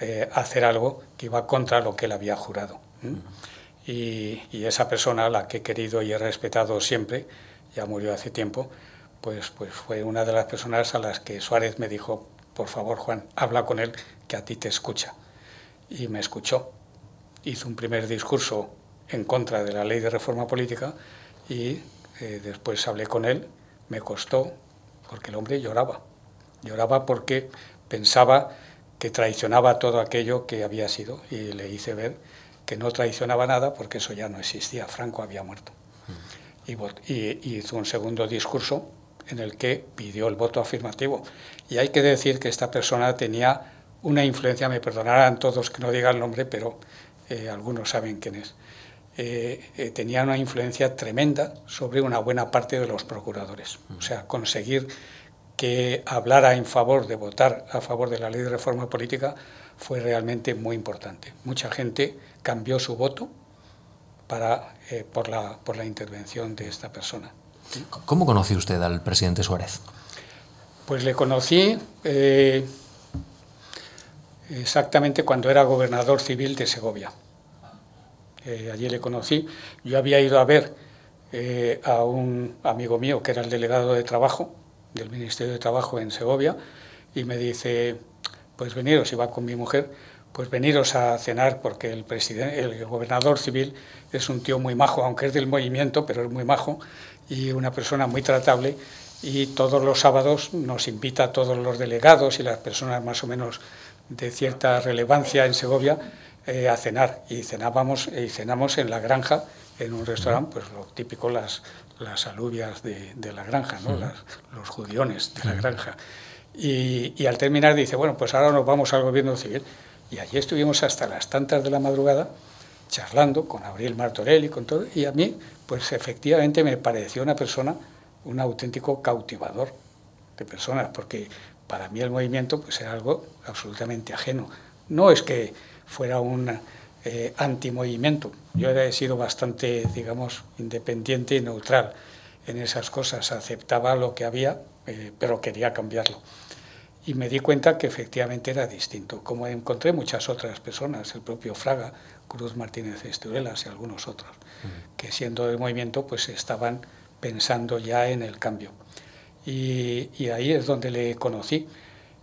eh, hacer algo que iba contra lo que él había jurado. Y, esa persona, la que he querido y he respetado siempre, ya murió hace tiempo, pues, pues fue una de las personas a las que Suárez me dijo, por favor Juan, habla con él, que a ti te escucha. Y me escuchó. Hizo un primer discurso en contra de la ley de reforma política y eh, después hablé con él, me costó, porque el hombre lloraba Lloraba porque pensaba que traicionaba todo aquello que había sido y le hice ver que no traicionaba nada porque eso ya no existía, Franco había muerto. Y, y, hizo un segundo discurso en el que pidió el voto afirmativo. Y hay que decir que esta persona tenía una influencia, me perdonarán todos que no diga el nombre, pero eh, algunos saben quién es. Eh, eh, tenía una influencia tremenda sobre una buena parte de los procuradores. O sea, conseguir que hablara en favor de votar a favor de la ley de reforma política fue realmente muy importante. Mucha gente cambió su voto para, eh, por, la, por la intervención de esta persona. ¿Cómo conoció usted al presidente Suárez? Pues le conocí eh, exactamente cuando era gobernador civil de Segovia. Eh, allí le conocí. Yo había ido a ver a un amigo mío que era el delegado de trabajo del Ministerio de Trabajo en Segovia y me dice, pues veniros, iba con mi mujer, pues veniros a cenar porque el, presidente, el gobernador civil es un tío muy majo, aunque es del movimiento, pero es muy majo y una persona muy tratable y todos los sábados nos invita a todos los delegados y las personas más o menos de cierta relevancia en Segovia eh, a cenar y cenábamos y cenamos en la granja en un restaurante pues lo típico las las alubias de, la granja ¿no? los judiones de la granja y, y al terminar dice bueno pues ahora nos vamos al gobierno civil y allí estuvimos hasta las tantas de la madrugada charlando con Abril Martorell y con todo, y a mí, pues efectivamente me pareció una persona, un auténtico cautivador de personas, porque para mí el movimiento pues era algo absolutamente ajeno. No es que fuera un eh, antimovimiento, yo he sido bastante, digamos, independiente y neutral en esas cosas, aceptaba lo que había, eh, pero quería cambiarlo y me di cuenta que efectivamente era distinto, como encontré muchas otras personas, el propio Fraga, Cruz Martínez Esturelas y algunos otros, que siendo del movimiento pues estaban pensando ya en el cambio. Y, ahí es donde le conocí.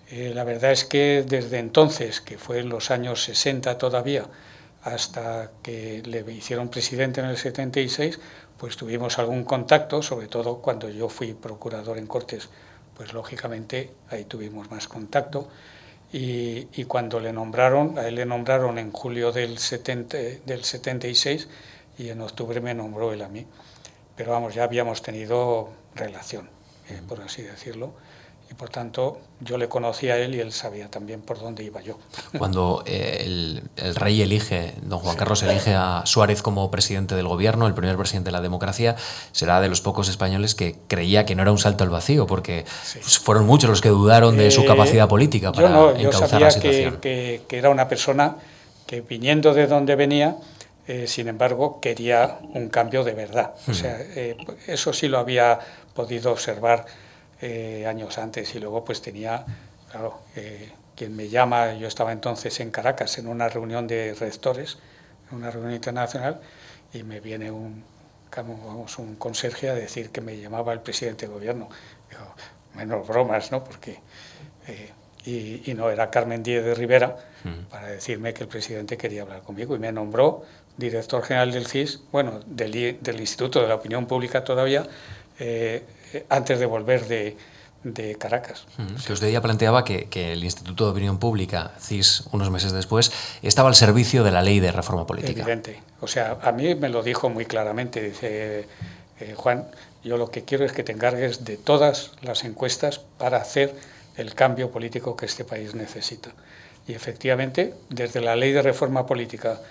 Eh, la verdad es que desde entonces, que fue en los años 60 todavía, hasta que le hicieron presidente en el 76, pues tuvimos algún contacto, sobre todo cuando yo fui procurador en Cortes pues lógicamente ahí tuvimos más contacto. Y, cuando le nombraron, a él le nombraron en julio del, 70, del 76 y en octubre me nombró él a mí. Pero vamos, ya habíamos tenido relación, eh, por así decirlo y por tanto yo le conocía a él y él sabía también por dónde iba yo. Cuando eh, el, rey elige, don Juan Carlos elige a Suárez como presidente del gobierno, el primer presidente de la democracia, será de los pocos españoles que creía que no era un salto al vacío, porque pues, fueron muchos los que dudaron de su eh, capacidad política para yo encauzar la situación. Que, que, era una persona que viniendo de donde venía, eh, sin embargo, quería un cambio de verdad. O sea, eso sí lo había podido observar eh, años antes y luego pues tenía, claro, eh, quien me llama, yo estaba entonces en Caracas en una reunión de rectores, en una reunión internacional, y me viene un, vamos, un conserje a decir que me llamaba el presidente de gobierno. Digo, menos bromas, ¿no? Porque, eh, y, no, era Carmen Díez de Rivera para decirme que el presidente quería hablar conmigo y me nombró director general del CIS, bueno, del, del Instituto de la Opinión Pública todavía, antes de volver de, de Caracas. Que usted ya planteaba que, que, el Instituto de Opinión Pública, CIS, unos meses después, estaba al servicio de la ley de reforma política. Evidente. O sea, a mí me lo dijo muy claramente. Dice, eh, Juan, yo lo que quiero es que te encargues de todas las encuestas para hacer el cambio político que este país necesita. Y efectivamente, desde la ley de reforma política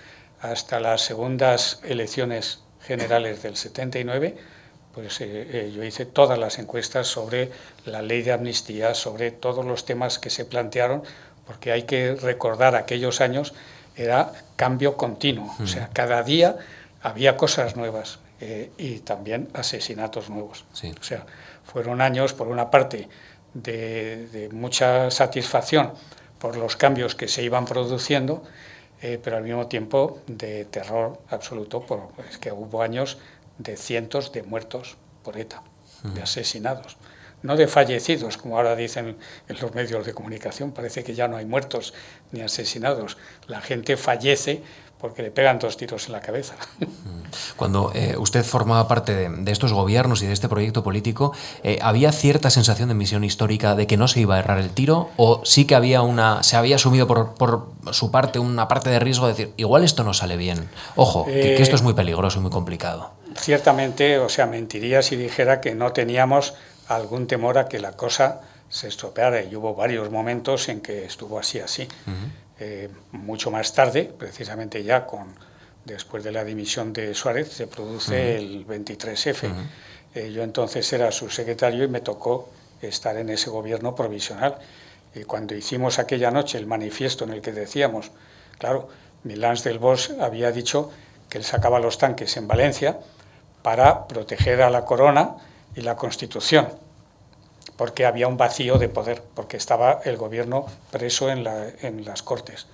hasta las segundas elecciones generales del 79, pues eh, eh, yo hice todas las encuestas sobre la ley de amnistía, sobre todos los temas que se plantearon, porque hay que recordar aquellos años era cambio continuo, o sea, cada día había cosas nuevas eh, y también asesinatos nuevos. O sea, fueron años, por una parte, de, mucha satisfacción por los cambios que se iban produciendo, pero al mismo tiempo de terror absoluto, porque es que hubo años de cientos de muertos por ETA, de asesinados. No de fallecidos, como ahora dicen en los medios de comunicación, parece que ya no hay muertos ni asesinados. La gente fallece porque le pegan dos tiros en la cabeza. Cuando eh, usted formaba parte de, estos gobiernos y de este proyecto político, eh, ¿había cierta sensación de misión histórica de que no se iba a errar el tiro? ¿O sí que había una, se había asumido por, por su parte una parte de riesgo de decir, igual esto no sale bien? Ojo, que, que esto es muy peligroso y muy complicado. Ciertamente, o sea, mentiría si dijera que no teníamos algún temor a que la cosa se estropeara y hubo varios momentos en que estuvo así, así. Eh, mucho más tarde, precisamente ya con después de la dimisión de Suárez, se produce el 23F. Eh, yo entonces era su secretario y me tocó estar en ese gobierno provisional. Y cuando hicimos aquella noche el manifiesto en el que decíamos, claro, Milán del Bosch había dicho que él sacaba los tanques en Valencia para proteger a la corona y la Constitución porque había un vacío de poder, porque estaba el gobierno preso en, las Cortes.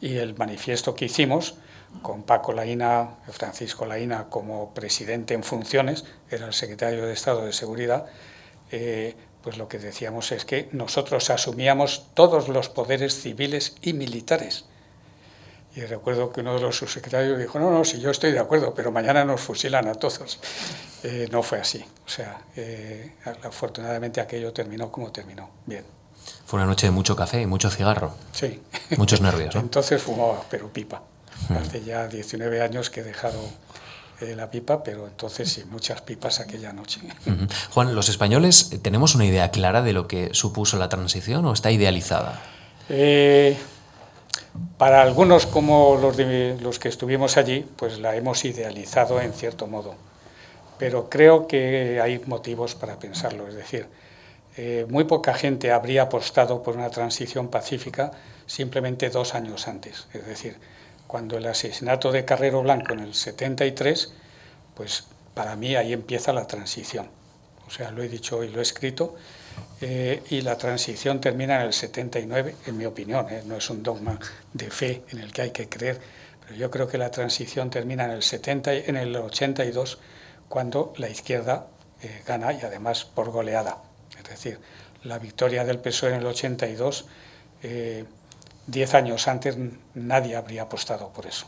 Y el manifiesto que hicimos, con Paco Laína, Francisco Laína como presidente en funciones, era el secretario de Estado de Seguridad, eh, pues lo que decíamos es que nosotros asumíamos todos los poderes civiles y militares y recuerdo que uno de los subsecretarios dijo, no, no, si yo estoy de acuerdo, pero mañana nos fusilan a todos. Eh, no fue así. O sea, eh, afortunadamente aquello terminó como terminó. Bien. Fue una noche de mucho café y mucho cigarro. Sí. Muchos nervios. ¿no? Entonces fumaba, pero pipa. Hace ya 19 años que he dejado eh, la pipa, pero entonces sí, muchas pipas aquella noche. Juan, ¿los españoles tenemos una idea clara de lo que supuso la transición o está idealizada? Eh, para algunos como los, que estuvimos allí, pues la hemos idealizado en cierto modo, pero creo que hay motivos para pensarlo, es decir, eh, muy poca gente habría apostado por una transición pacífica simplemente dos años antes, es decir, cuando el asesinato de Carrero Blanco en el 73, pues para mí ahí empieza la transición. O sea, lo he dicho y lo he escrito, eh, y la transición termina en el 79, en mi opinión, eh, no es un dogma de fe en el que hay que creer, pero yo creo que la transición termina en el, 70, en el 82, cuando la izquierda eh, gana y además por goleada. Es decir, la victoria del PSOE en el 82, diez años antes nadie habría apostado por eso.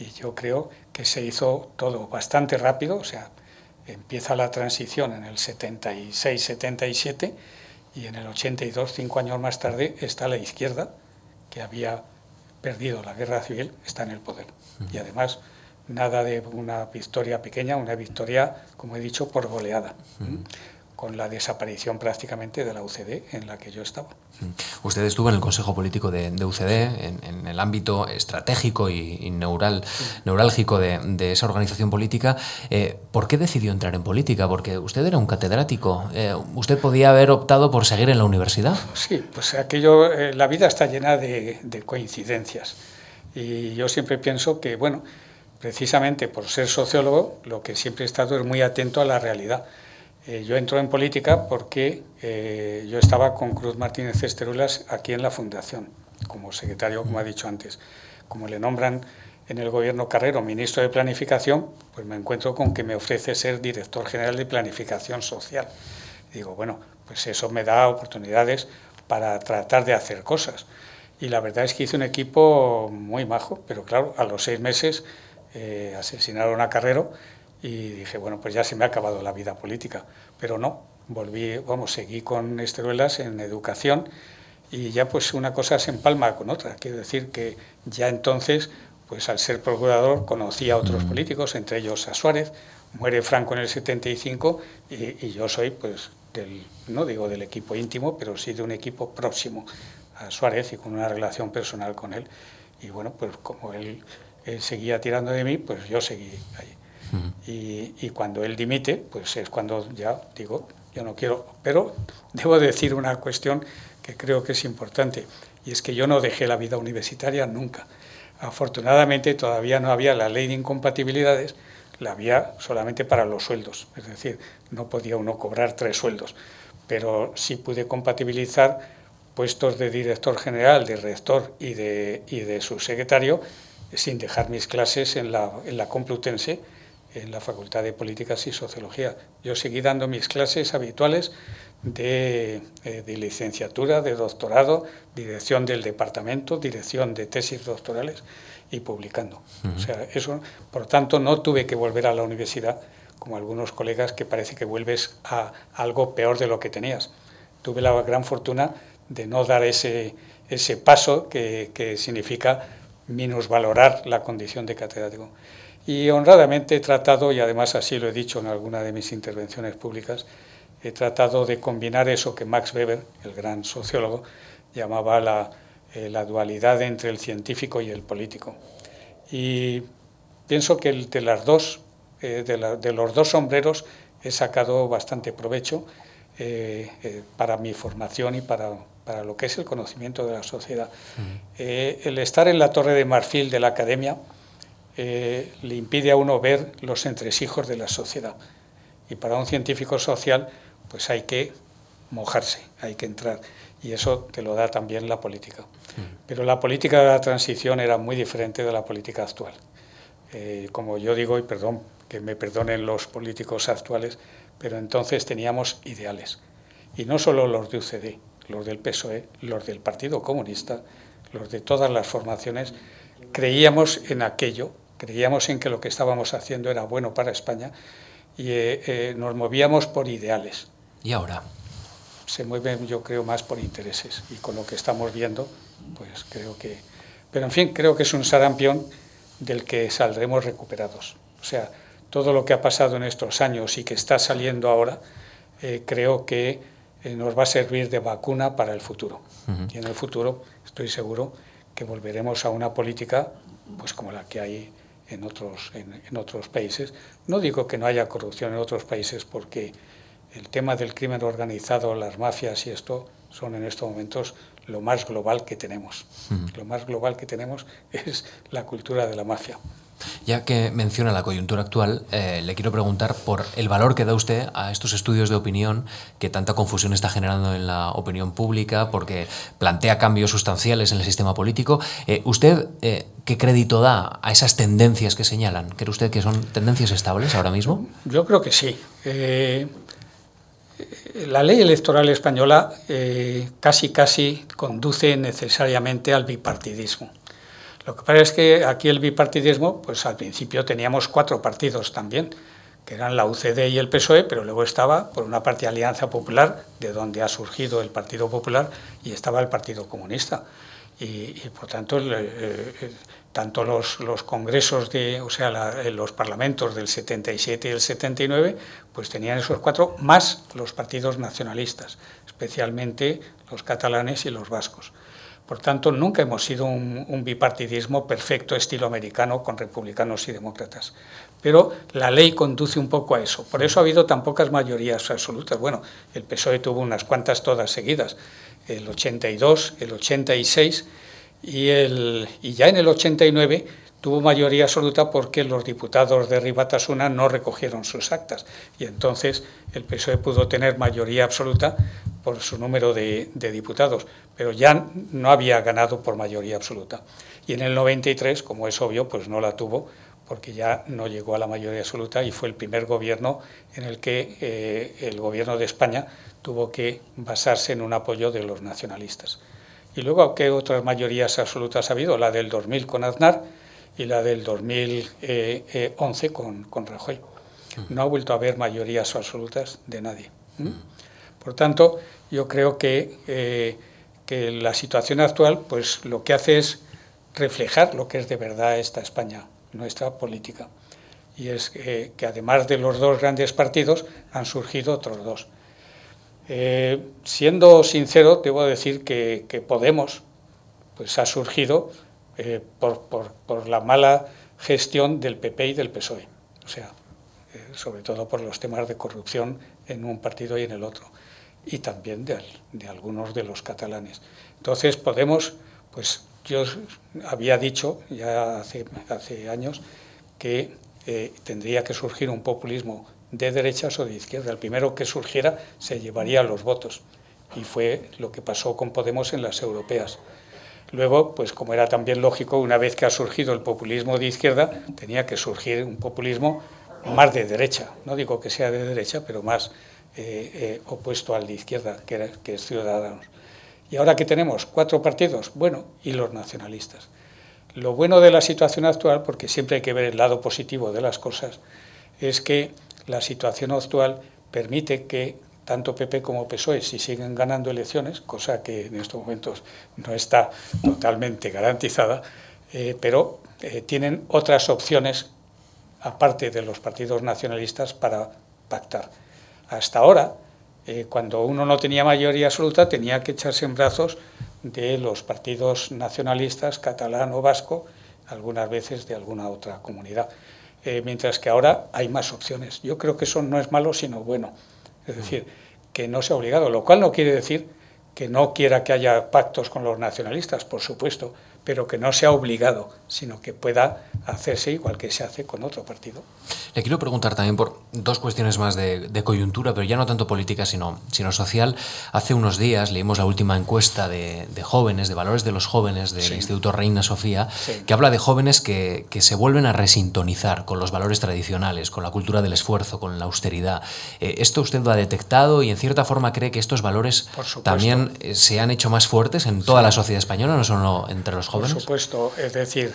Y yo creo que se hizo todo bastante rápido, o sea, empieza la transición en el 76-77 y en el 82, cinco años más tarde, está la izquierda, que había perdido la guerra civil, está en el poder. Y además, nada de una victoria pequeña, una victoria, como he dicho, por goleada con la desaparición prácticamente de la UCD en la que yo estaba. Usted estuvo en el Consejo Político de, UCD, en, el ámbito estratégico y, neural, neurálgico de, esa organización política. Eh, ¿Por qué decidió entrar en política? Porque usted era un catedrático. Eh, ¿Usted podía haber optado por seguir en la universidad? Sí, pues aquello, eh, la vida está llena de, de coincidencias. Y yo siempre pienso que, bueno, precisamente por ser sociólogo, lo que siempre he estado es muy atento a la realidad eh, yo entro en política porque eh, yo estaba con Cruz Martínez Esterulas aquí en la Fundación, como secretario, como ha dicho antes. Como le nombran en el gobierno Carrero ministro de Planificación, pues me encuentro con que me ofrece ser director general de Planificación Social. digo, bueno, pues eso me da oportunidades para tratar de hacer cosas. Y la verdad es que hice un equipo muy majo, pero claro, a los seis meses eh, asesinaron a Carrero y dije, bueno, pues ya se me ha acabado la vida política, pero no, volví, vamos, seguí con Esteruelas en educación y ya pues una cosa se empalma con otra, quiero decir que ya entonces, pues al ser procurador conocí a otros políticos, entre ellos a Suárez, muere Franco en el 75 y, y yo soy pues del, no digo del equipo íntimo, pero sí de un equipo próximo a Suárez y con una relación personal con él. Y bueno, pues como él, él seguía tirando de mí, pues yo seguí ahí y, cuando él dimite, pues es cuando ya digo, yo no quiero. Pero debo decir una cuestión que creo que es importante, y es que yo no dejé la vida universitaria nunca. Afortunadamente todavía no había la ley de incompatibilidades, la había solamente para los sueldos, es decir, no podía uno cobrar tres sueldos, pero sí pude compatibilizar puestos de director general, de rector y de, y de subsecretario sin dejar mis clases en la, en la Complutense en la Facultad de Políticas y Sociología. Yo seguí dando mis clases habituales de, eh, de, licenciatura, de doctorado, dirección del departamento, dirección de tesis doctorales y publicando. O sea, eso, por tanto, no tuve que volver a la universidad como algunos colegas que parece que vuelves a algo peor de lo que tenías. Tuve la gran fortuna de no dar ese, ese paso que, que significa minusvalorar la condición de catedrático. Y honradamente he tratado, y además así lo he dicho en alguna de mis intervenciones públicas, he tratado de combinar eso que Max Weber, el gran sociólogo, llamaba la, eh, la dualidad entre el científico y el político. Y pienso que el, de, las dos, eh, de, la, de, los dos sombreros he sacado bastante provecho eh, para mi formación y para, para, lo que es el conocimiento de la sociedad. El estar en la torre de marfil de la academia le impide a uno ver los entresijos de la sociedad. Y para un científico social, pues hay que mojarse, hay que entrar. Y eso te lo da también la política. Pero la política de la transición era muy diferente de la política actual. Eh, como yo digo, y perdón, que me perdonen los políticos actuales, pero entonces teníamos ideales. Y no solo los de UCD, los del PSOE, los del Partido Comunista, los de todas las formaciones, creíamos en aquello, creíamos en que lo que estábamos haciendo era bueno para España y eh, eh, nos movíamos por ideales. ¿Y ahora? Se mueven, yo creo, más por intereses. Y con lo que estamos viendo, pues creo que... Pero en fin, creo que es un sarampión del que saldremos recuperados. O sea, todo lo que ha pasado en estos años y que está saliendo ahora, eh, creo que nos va a servir de vacuna para el futuro. Uh -huh. Y en el futuro estoy seguro que volveremos a una política pues como la que hay en otros, en, en otros países. No digo que no haya corrupción en otros países porque el tema del crimen organizado, las mafias y esto son en estos momentos lo más global que tenemos. Uh Lo más global que tenemos es la cultura de la mafia. Ya que menciona la coyuntura actual, eh, le quiero preguntar por el valor que da usted a estos estudios de opinión que tanta confusión está generando en la opinión pública, porque plantea cambios sustanciales en el sistema político. Eh, ¿Usted eh, qué crédito da a esas tendencias que señalan? ¿Cree usted que son tendencias estables ahora mismo? Yo creo que sí. la ley electoral española casi casi conduce necesariamente al bipartidismo. Lo que pasa es que aquí el bipartidismo, pues al principio teníamos cuatro partidos también, que eran la UCD y el PSOE, pero luego estaba, por una parte, Alianza Popular, de donde ha surgido el Partido Popular, y estaba el Partido Comunista. Y, y por tanto, el, eh, tanto los, los, congresos, de, o sea, la, los parlamentos del 77 y el 79, pues tenían esos cuatro, más los partidos nacionalistas, especialmente los catalanes y los vascos. Por tanto, nunca hemos sido un, un, bipartidismo perfecto estilo americano con republicanos y demócratas. Pero la ley conduce un poco a eso. Por eso ha habido tan pocas mayorías absolutas. Bueno, el PSOE tuvo unas cuantas todas seguidas, el 82, el 86 y, el, y ya en el 89 tuvo mayoría absoluta porque los diputados de Ribatasuna no recogieron sus actas y entonces el PSOE pudo tener mayoría absoluta por su número de, diputados, pero ya no había ganado por mayoría absoluta. Y en el 93, como es obvio, pues no la tuvo porque ya no llegó a la mayoría absoluta y fue el primer gobierno en el que eh, el gobierno de España tuvo que basarse en un apoyo de los nacionalistas. Y luego, ¿qué otras mayorías absolutas ha habido? La del 2000 con Aznar, y la del 2011 con, con Rajoy. No ha vuelto a haber mayorías absolutas de nadie. ¿Mm? Por tanto, yo creo que, eh, que la situación actual pues, lo que hace es reflejar lo que es de verdad esta España, nuestra política. Y es que, que además de los dos grandes partidos, han surgido otros dos. Eh, siendo sincero, debo decir que, que Podemos pues, ha surgido eh, por, la mala gestión del PP y del PSOE, o sea, eh, sobre todo por los temas de corrupción en un partido y en el otro, y también de, algunos de los catalanes. Entonces Podemos, pues yo había dicho ya hace, hace años que eh, tendría que surgir un populismo de derechas o de izquierda. El primero que surgiera se llevaría los votos, y fue lo que pasó con Podemos en las europeas. Luego, pues como era también lógico, una vez que ha surgido el populismo de izquierda, tenía que surgir un populismo más de derecha. No digo que sea de derecha, pero más opuesto al de izquierda, que, que es Ciudadanos. Y ahora que tenemos cuatro partidos, bueno, y los nacionalistas. Lo bueno de la situación actual, porque siempre hay que ver el lado positivo de las cosas, es que la situación actual permite que tanto PP como PSOE, si siguen ganando elecciones, cosa que en estos momentos no está totalmente garantizada, eh, pero eh, tienen otras opciones, aparte de los partidos nacionalistas, para pactar. Hasta ahora, eh, cuando uno no tenía mayoría absoluta, tenía que echarse en brazos de los partidos nacionalistas, catalán o vasco, algunas veces de alguna otra comunidad. mientras que ahora hay más opciones. Yo creo que eso no es malo, sino bueno. Es decir, que no sea obligado, lo cual no quiere decir que no quiera que haya pactos con los nacionalistas, por supuesto, pero que no sea obligado, sino que pueda hacerse igual que se hace con otro partido. Le quiero preguntar también por dos cuestiones más de, coyuntura, pero ya no tanto política, sino, sino social. Hace unos días leímos la última encuesta de, jóvenes, de valores de los jóvenes del Instituto Reina Sofía, que habla de jóvenes que, que, se vuelven a resintonizar con los valores tradicionales, con la cultura del esfuerzo, con la austeridad. Eh, ¿Esto usted lo ha detectado y en cierta forma cree que estos valores también eh, se han hecho más fuertes en toda la sociedad española, no solo entre los jóvenes? Por supuesto, es decir,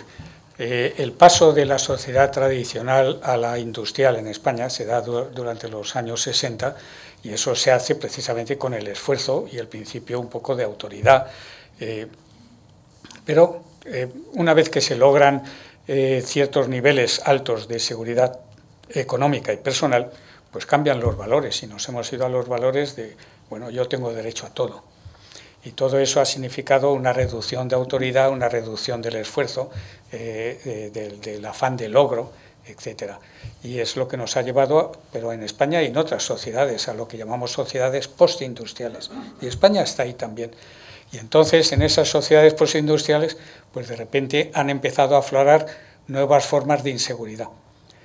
eh, el paso de la sociedad tradicional a la industrial en España se da durante los años 60 y eso se hace precisamente con el esfuerzo y el principio un poco de autoridad. Eh, pero eh, una vez que se logran ciertos niveles altos de seguridad económica y personal, pues cambian los valores y nos hemos ido a los valores de, bueno, yo tengo derecho a todo y todo eso ha significado una reducción de autoridad, una reducción del esfuerzo, eh, del, afán de logro, etc. Y es lo que nos ha llevado, pero en España y en otras sociedades, a lo que llamamos sociedades postindustriales. Y España está ahí también. Y entonces en esas sociedades postindustriales, pues de repente han empezado a aflorar nuevas formas de inseguridad,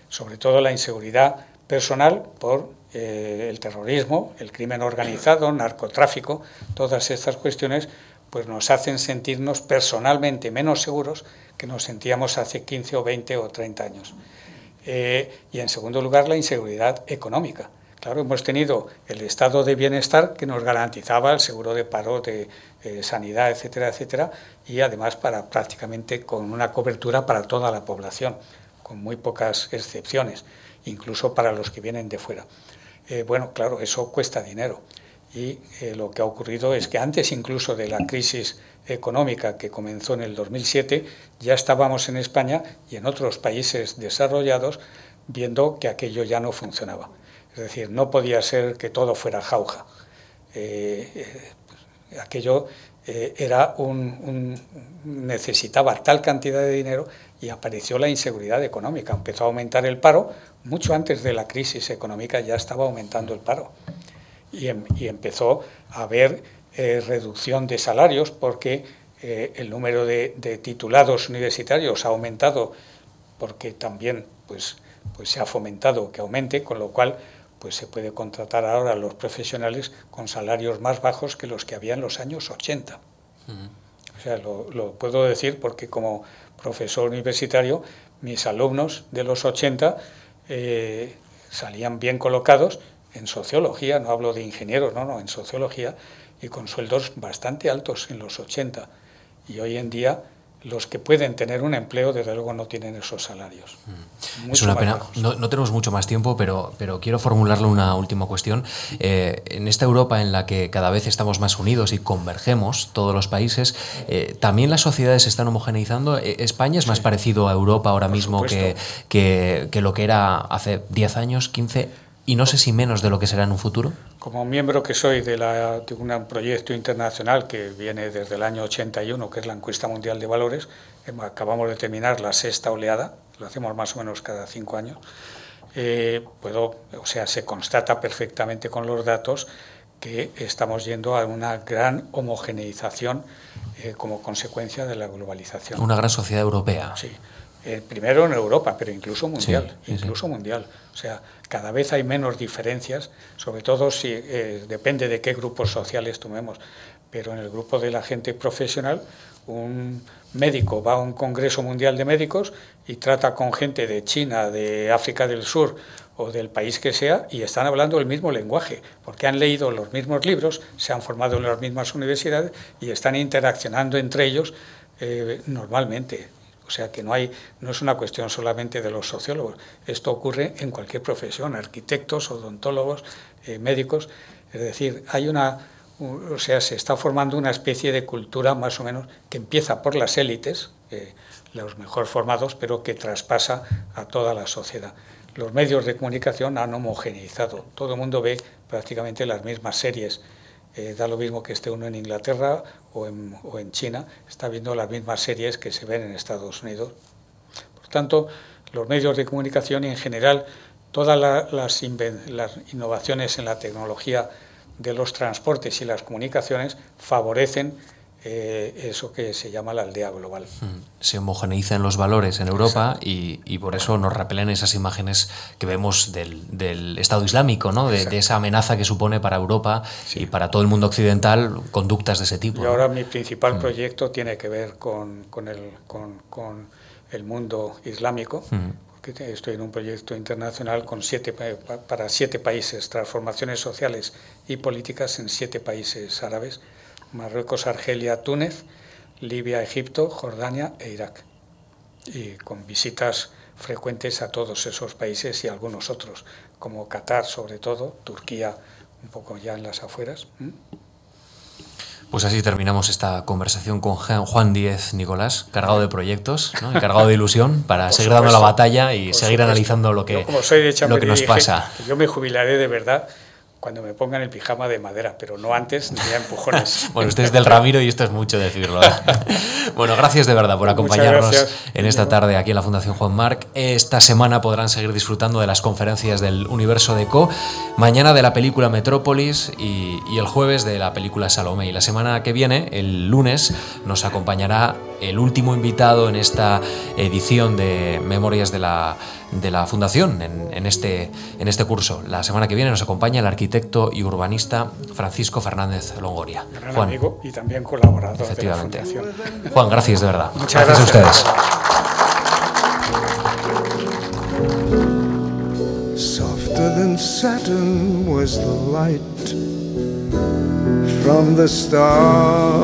sobre todo la inseguridad personal por eh, el terrorismo, el crimen organizado, narcotráfico, todas estas cuestiones pues nos hacen sentirnos personalmente menos seguros que nos sentíamos hace 15 o 20 o 30 años. Eh, y en segundo lugar, la inseguridad económica. Claro, hemos tenido el estado de bienestar que nos garantizaba el seguro de paro, de eh, sanidad, etcétera, etcétera, y además para prácticamente con una cobertura para toda la población, con muy pocas excepciones, incluso para los que vienen de fuera. Eh, bueno, claro, eso cuesta dinero. Y eh, lo que ha ocurrido es que antes incluso de la crisis económica que comenzó en el 2007, ya estábamos en España y en otros países desarrollados viendo que aquello ya no funcionaba. Es decir, no podía ser que todo fuera jauja. Eh, aquello era un, necesitaba tal cantidad de dinero y apareció la inseguridad económica. Empezó a aumentar el paro, mucho antes de la crisis económica ya estaba aumentando el paro. Y, em, empezó a haber eh, reducción de salarios porque eh, el número de, titulados universitarios ha aumentado porque también pues, pues se ha fomentado que aumente, con lo cual pues se puede contratar ahora a los profesionales con salarios más bajos que los que había en los años 80. O sea, lo, puedo decir porque como profesor universitario, mis alumnos de los 80 eh, salían bien colocados en sociología, no hablo de ingenieros, no, no, en sociología, y con sueldos bastante altos en los 80. Y hoy en día los que pueden tener un empleo, desde luego, no tienen esos salarios. Mm. es una pena. No, tenemos mucho más tiempo, pero, pero quiero formularle una última cuestión. Eh, en esta Europa en la que cada vez estamos más unidos y convergemos todos los países, eh, ¿también las sociedades se están homogeneizando? Eh, ¿España es más parecido a Europa ahora mismo que, que, que, lo que era hace 10 años, 15? Y no sé si menos de lo que será en un futuro? Como miembro que soy de, la, de un proyecto internacional que viene desde el año 81, que es la encuesta mundial de valores, acabamos de terminar la sexta oleada, lo hacemos más o menos cada cinco años, eh, puedo, o sea, se constata perfectamente con los datos que estamos yendo a una gran homogeneización eh, como consecuencia de la globalización. Una gran sociedad europea. Sí. Eh, primero en Europa, pero incluso mundial, incluso mundial. O sea, cada vez hay menos diferencias, sobre todo si eh, depende de qué grupos sociales tomemos. Pero en el grupo de la gente profesional, un médico va a un congreso mundial de médicos y trata con gente de China, de África del Sur o del país que sea y están hablando el mismo lenguaje, porque han leído los mismos libros, se han formado en las mismas universidades y están interaccionando entre ellos eh, normalmente. O sea que no, hay, no es una cuestión solamente de los sociólogos, esto ocurre en cualquier profesión, arquitectos, odontólogos, eh, médicos. Es decir, hay una, o sea, se está formando una especie de cultura más o menos que empieza por las élites, eh, los mejor formados, pero que traspasa a toda la sociedad los medios de comunicación han homogeneizado. Todo el mundo ve prácticamente las mismas series. Eh, da lo mismo que esté uno en Inglaterra o en, China, está viendo las mismas series que se ven en Estados Unidos. Por tanto, los medios de comunicación y en general todas las innovaciones en la tecnología de los transportes y las comunicaciones favorecen eh, eso que se llama la aldea global. Hmm. Se homogeneizan los valores en Europa y, por eso nos repelen esas imágenes que vemos del, Estado Islámico, ¿no? de, esa amenaza que supone para Europa y para todo el mundo occidental conductas de ese tipo. Y ahora mi principal hmm. proyecto tiene que ver con, con, el, con, con el, mundo islámico. Porque Estoy en un proyecto internacional con siete, para siete países, transformaciones sociales y políticas en siete países árabes Marruecos, Argelia, Túnez, Libia, Egipto, Jordania e Irak. Y con visitas frecuentes a todos esos países y algunos otros, como Qatar sobre todo, Turquía un poco ya en las afueras. Pues así terminamos esta conversación con Juan Díez Nicolás, cargado de proyectos, ¿no? cargado de ilusión para seguir dando la batalla y seguir analizando lo que, lo que nos pasa. Yo me jubilaré de verdad cuando me pongan el pijama de madera, pero no antes ni a empujones. bueno, usted es del Ramiro y esto es mucho decirlo. ¿eh? bueno, gracias de verdad por acompañarnos en esta tarde aquí en la Fundación Juan Marc. Esta semana podrán seguir disfrutando de las conferencias del Universo de Co, mañana de la película Metrópolis y, y el jueves de la película Salomé. Y la semana que viene, el lunes, nos acompañará el último invitado en esta edición de Memorias de la, de la Fundación, en, este, en este curso. La semana que viene nos acompaña el arquitecto y urbanista Francisco Fernández Longoria. Gran Juan, amigo y también colaborador efectivamente. de la Fundación. Juan, gracias de verdad. Muchas gracias, a ustedes. Softer than Saturn was the light from the stars.